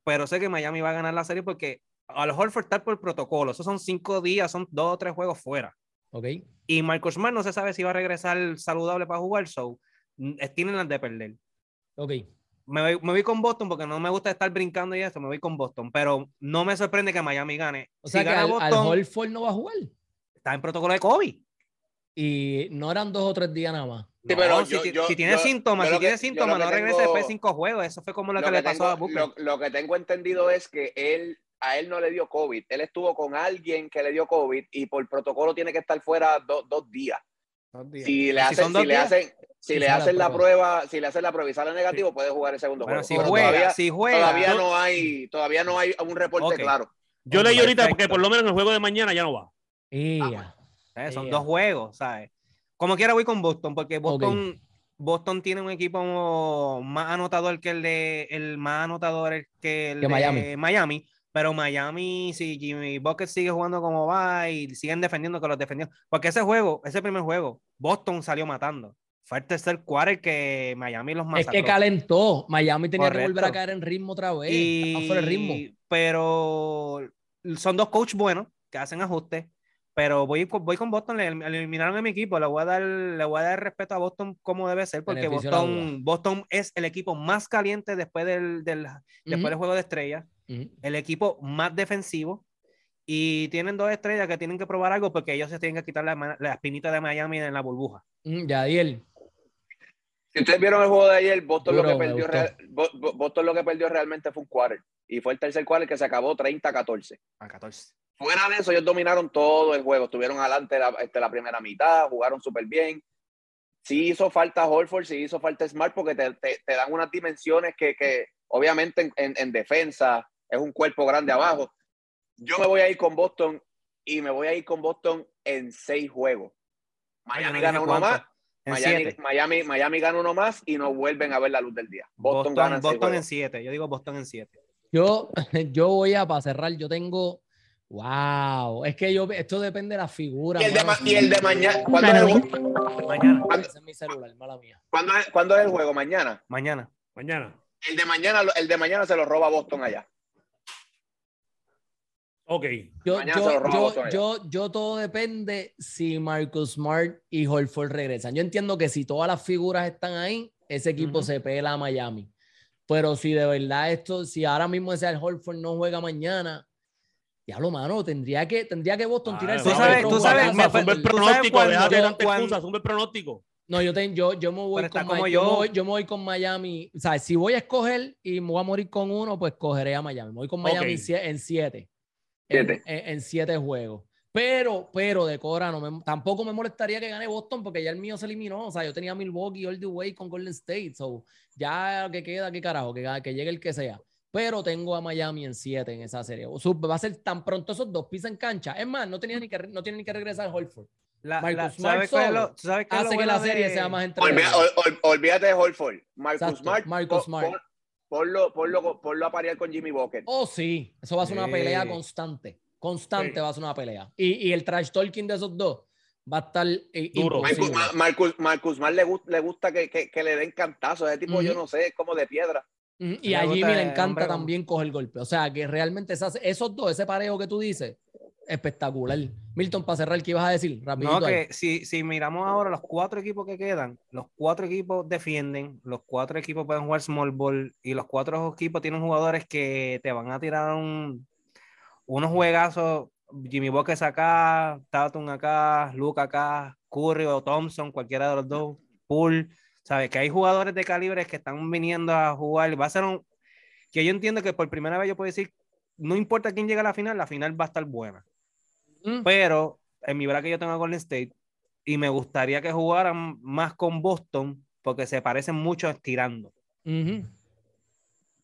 pero sé que Miami va a ganar la serie porque a lo mejor fue estar por protocolo. Esos son cinco días, son dos o tres juegos fuera. Ok. Y Marcos Smart no se sabe si va a regresar saludable para jugar, so mm, tienen las de perder. Ok. Me voy, me voy con Boston porque no me gusta estar brincando y eso, me voy con Boston, pero no me sorprende que Miami gane. O sea si que gana al, al Boston, Horford no va a jugar. está en protocolo de COVID. Y no eran dos o tres días nada más. Sí, No, pero si, yo- ti- yo- si tiene yo- síntomas, si lo que- tiene yo síntomas, lo que no regresa después de cinco juegos. Eso fue como lo, que, le pasó a tengo, Booker. lo, lo que tengo entendido es que él a él no le dio COVID. Él estuvo con alguien que le dio COVID y por protocolo tiene que estar fuera do- dos días. Dos días. Si le Si hacen, dos si le hacen, si Sí, le hacen la prueba. prueba, si le hacen la prueba y sale negativo, puede jugar el segundo Bueno, juego. si Pero juega, todavía, si juega. todavía no hay, todavía no hay un reporte Ok. claro. Yo Ok, leí ahorita porque por lo menos en el juego de mañana ya no va. Ea. ¿sabes? Son Yeah. dos juegos, ¿sabes? Como quiera voy con Boston, porque Boston, Boston tiene un equipo más anotador que el de el más anotador que el Que de Miami. Miami. Pero Miami, si Jimmy Bucket sigue jugando como va y siguen defendiendo que los defendió. Porque ese juego, ese primer juego, Boston salió matando. Fue el tercer quarter que Miami los Es masacró. que calentó. Miami tenía que Correcto. volver a caer en ritmo otra vez. Fuera de ritmo. Y, pero son dos coaches buenos que hacen ajustes. Pero voy, voy con Boston, le eliminaron a mi equipo, le voy a dar, le voy a dar respeto a Boston como debe ser, porque Beneficio Boston, Boston es el equipo más caliente después del, del- después Ujú. del juego de estrellas, El equipo más defensivo, y tienen dos estrellas que tienen que probar algo porque ellos se tienen que quitar la, la espinita de Miami en la burbuja. Mm, Yadiel. Si ustedes vieron el juego de ayer, Boston, Duro, lo, que perdió real- Bo- Bo- Boston lo que perdió realmente fue un quarter. Y fue el tercer quarter que se acabó 30-14. A 14. Fuera de eso, ellos dominaron todo el juego. Estuvieron adelante la, este, la primera mitad, jugaron súper bien. Sí hizo falta Holford, sí hizo falta Smart, porque te, te- te dan unas dimensiones que, que obviamente en, en- en defensa es un cuerpo grande abajo. Yo me voy a ir con Boston y me voy a ir con Boston en seis juegos. Miami gana uno cuánto. más, Miami, siete. Miami, Miami gana uno más y no vuelven a ver la luz del día. Boston, Boston, gana en seis Boston en. 7. Yo digo Boston en 7. Yo, yo voy a, para cerrar, yo tengo. Wow, es que yo, esto depende de la figura. Y el de, ma- y el de mañana. ¿Cuándo es el, ju- Mañana. Es mi celular, mala mía. cuándo es- cuándo es el juego? Mañana. Mañana. Mañana. El de mañana, el de mañana se lo roba Boston allá. Ok. Yo, yo, yo, todo depende si Marcus Smart y Holford regresan. Yo entiendo que si todas las figuras están ahí, ese equipo se pela a Miami. Pero si de verdad esto, si ahora mismo ese Holford no juega mañana, diablo, mano, tendría que, tendría que Boston tirar Tú sabes- tú sabes- me- el pronóstico, déjate el pronóstico. No, yo, ten- yo, yo me voy con como yo. me voy, yo me voy con Miami. O sea, si voy a escoger y me voy a morir con uno, pues cogeré a Miami. Me voy con Miami en siete. En, Siete. en- en siete juegos. Pero, pero de Cora, no me- tampoco me molestaría que gane Boston porque ya el mío se eliminó. O sea, yo tenía Milwaukee all the way con Golden State. So, ya que queda, qué carajo, que, que llegue el que sea. Pero tengo a Miami en siete en esa serie. O sea, va a ser tan pronto esos dos pisan cancha. Es más, no, tenía ni que, no tiene ni que regresar Holford. La, Marcus la- Smart ¿sabes es solo lo- tú sabes qué es lo Hace que bueno la serie de- sea más Olvida- entretenida. ol- ol- olvídate de Holford. Marcus Exacto, Smart. Marcus Smart. Ponlo, ponlo, ponlo a parear con Jimmy Walker. Oh, sí. Eso va a ser una Sí. pelea constante. Constante Sí. va a ser una pelea. Y, y el trash talking de esos dos va a estar eh, Duro. Marcus, Marcus, Marcus Smart le, gust- le gusta que, que- que le den cantazos. Ese tipo, yo Ujú. no sé, es como de piedra. Ujú, Y Le a Jimmy le el encanta hombre también coger golpe. O sea, que realmente esas- esos dos, ese parejo que tú dices, espectacular. Milton, para cerrar, ¿qué ibas a decir? Rapidito No, que si, si miramos ahora los cuatro equipos que quedan, los cuatro equipos defienden, los cuatro equipos pueden jugar small ball y los cuatro equipos tienen jugadores que te van a tirar un, unos juegazos. Jimmy Buckets acá, Tatum acá, Luke acá, Curry o Thompson, cualquiera de los dos, Poole. ¿Sabes? Que hay jugadores de calibres que están viniendo a jugar. Va a ser un. Que yo entiendo que por primera vez yo puedo decir, no importa quién llegue a la final, la final va a estar buena Mm, pero en mi verdad que yo tengo a Golden State y me gustaría que jugaran más con Boston porque se parecen mucho estirando. ujú.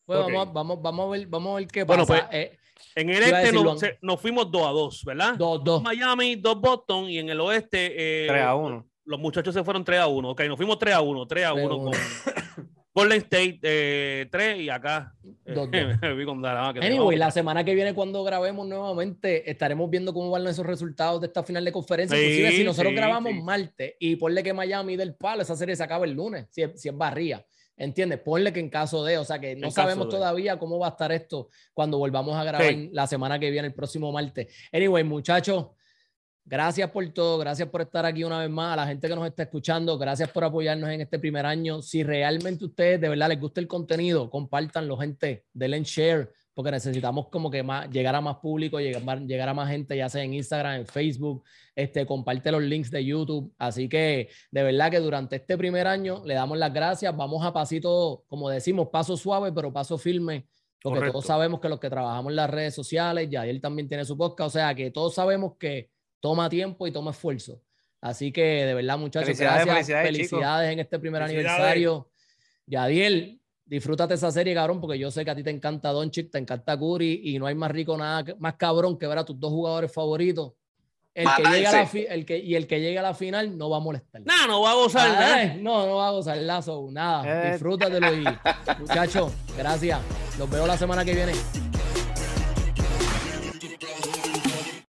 Pues Ok. vamos, vamos, vamos a ver, vamos a ver qué Bueno, pasa. pues, Eh, En el a este nos, nos fuimos 2 a 2, ¿verdad? dos, dos. Miami, 2 Boston y en el oeste eh, 3 a 1. los muchachos se fueron 3 a 1. Ok, nos fuimos 3 a 1, 3 a 3 a 1 1. con Golden State eh, 3 y acá eh, Dos, dos. Anyway, la semana que viene cuando grabemos nuevamente estaremos viendo cómo van esos resultados de esta final de conferencia. Sí, Inclusive si nosotros sí, grabamos sí. martes y ponle que Miami del palo, esa serie se acaba el lunes, si es, si es barría. ¿Entiendes? Ponle que en caso de, o sea que no En sabemos todavía cómo va a estar esto cuando volvamos a grabar la semana que viene, el próximo martes. Anyway, muchachos, gracias por todo, gracias por estar aquí una vez más, a la gente que nos está escuchando, gracias por apoyarnos en este primer año. Si realmente ustedes de verdad les gusta el contenido, compártanlo, gente, denle en share porque necesitamos como que más, llegar a más público, llegar, llegar a más gente, ya sea en Instagram, en Facebook, este, comparte los links de YouTube. Así que de verdad que durante este primer año le damos las gracias, vamos a pasito, como decimos, paso suave, pero paso firme, porque todos sabemos que los que trabajamos en las redes sociales, ya él también tiene su podcast, o sea que todos sabemos que toma tiempo y toma esfuerzo. Así que de verdad, muchachos, Felicidades, gracias. felicidades, Felicidades, en este primer aniversario. Yadiel, disfrútate esa serie, cabrón, porque yo sé que a ti te encanta Doncic, te encanta Curry y no hay más rico nada, más cabrón que ver a tus dos jugadores favoritos. El que llega a la fi- el que, y el que llegue a la final no va a molestar. Nah, no va a gozar Ah, nada. eh, no, no va a gozar lazo, nada. Eh. Disfrútatelo y muchachos, gracias. Los veo la semana que viene.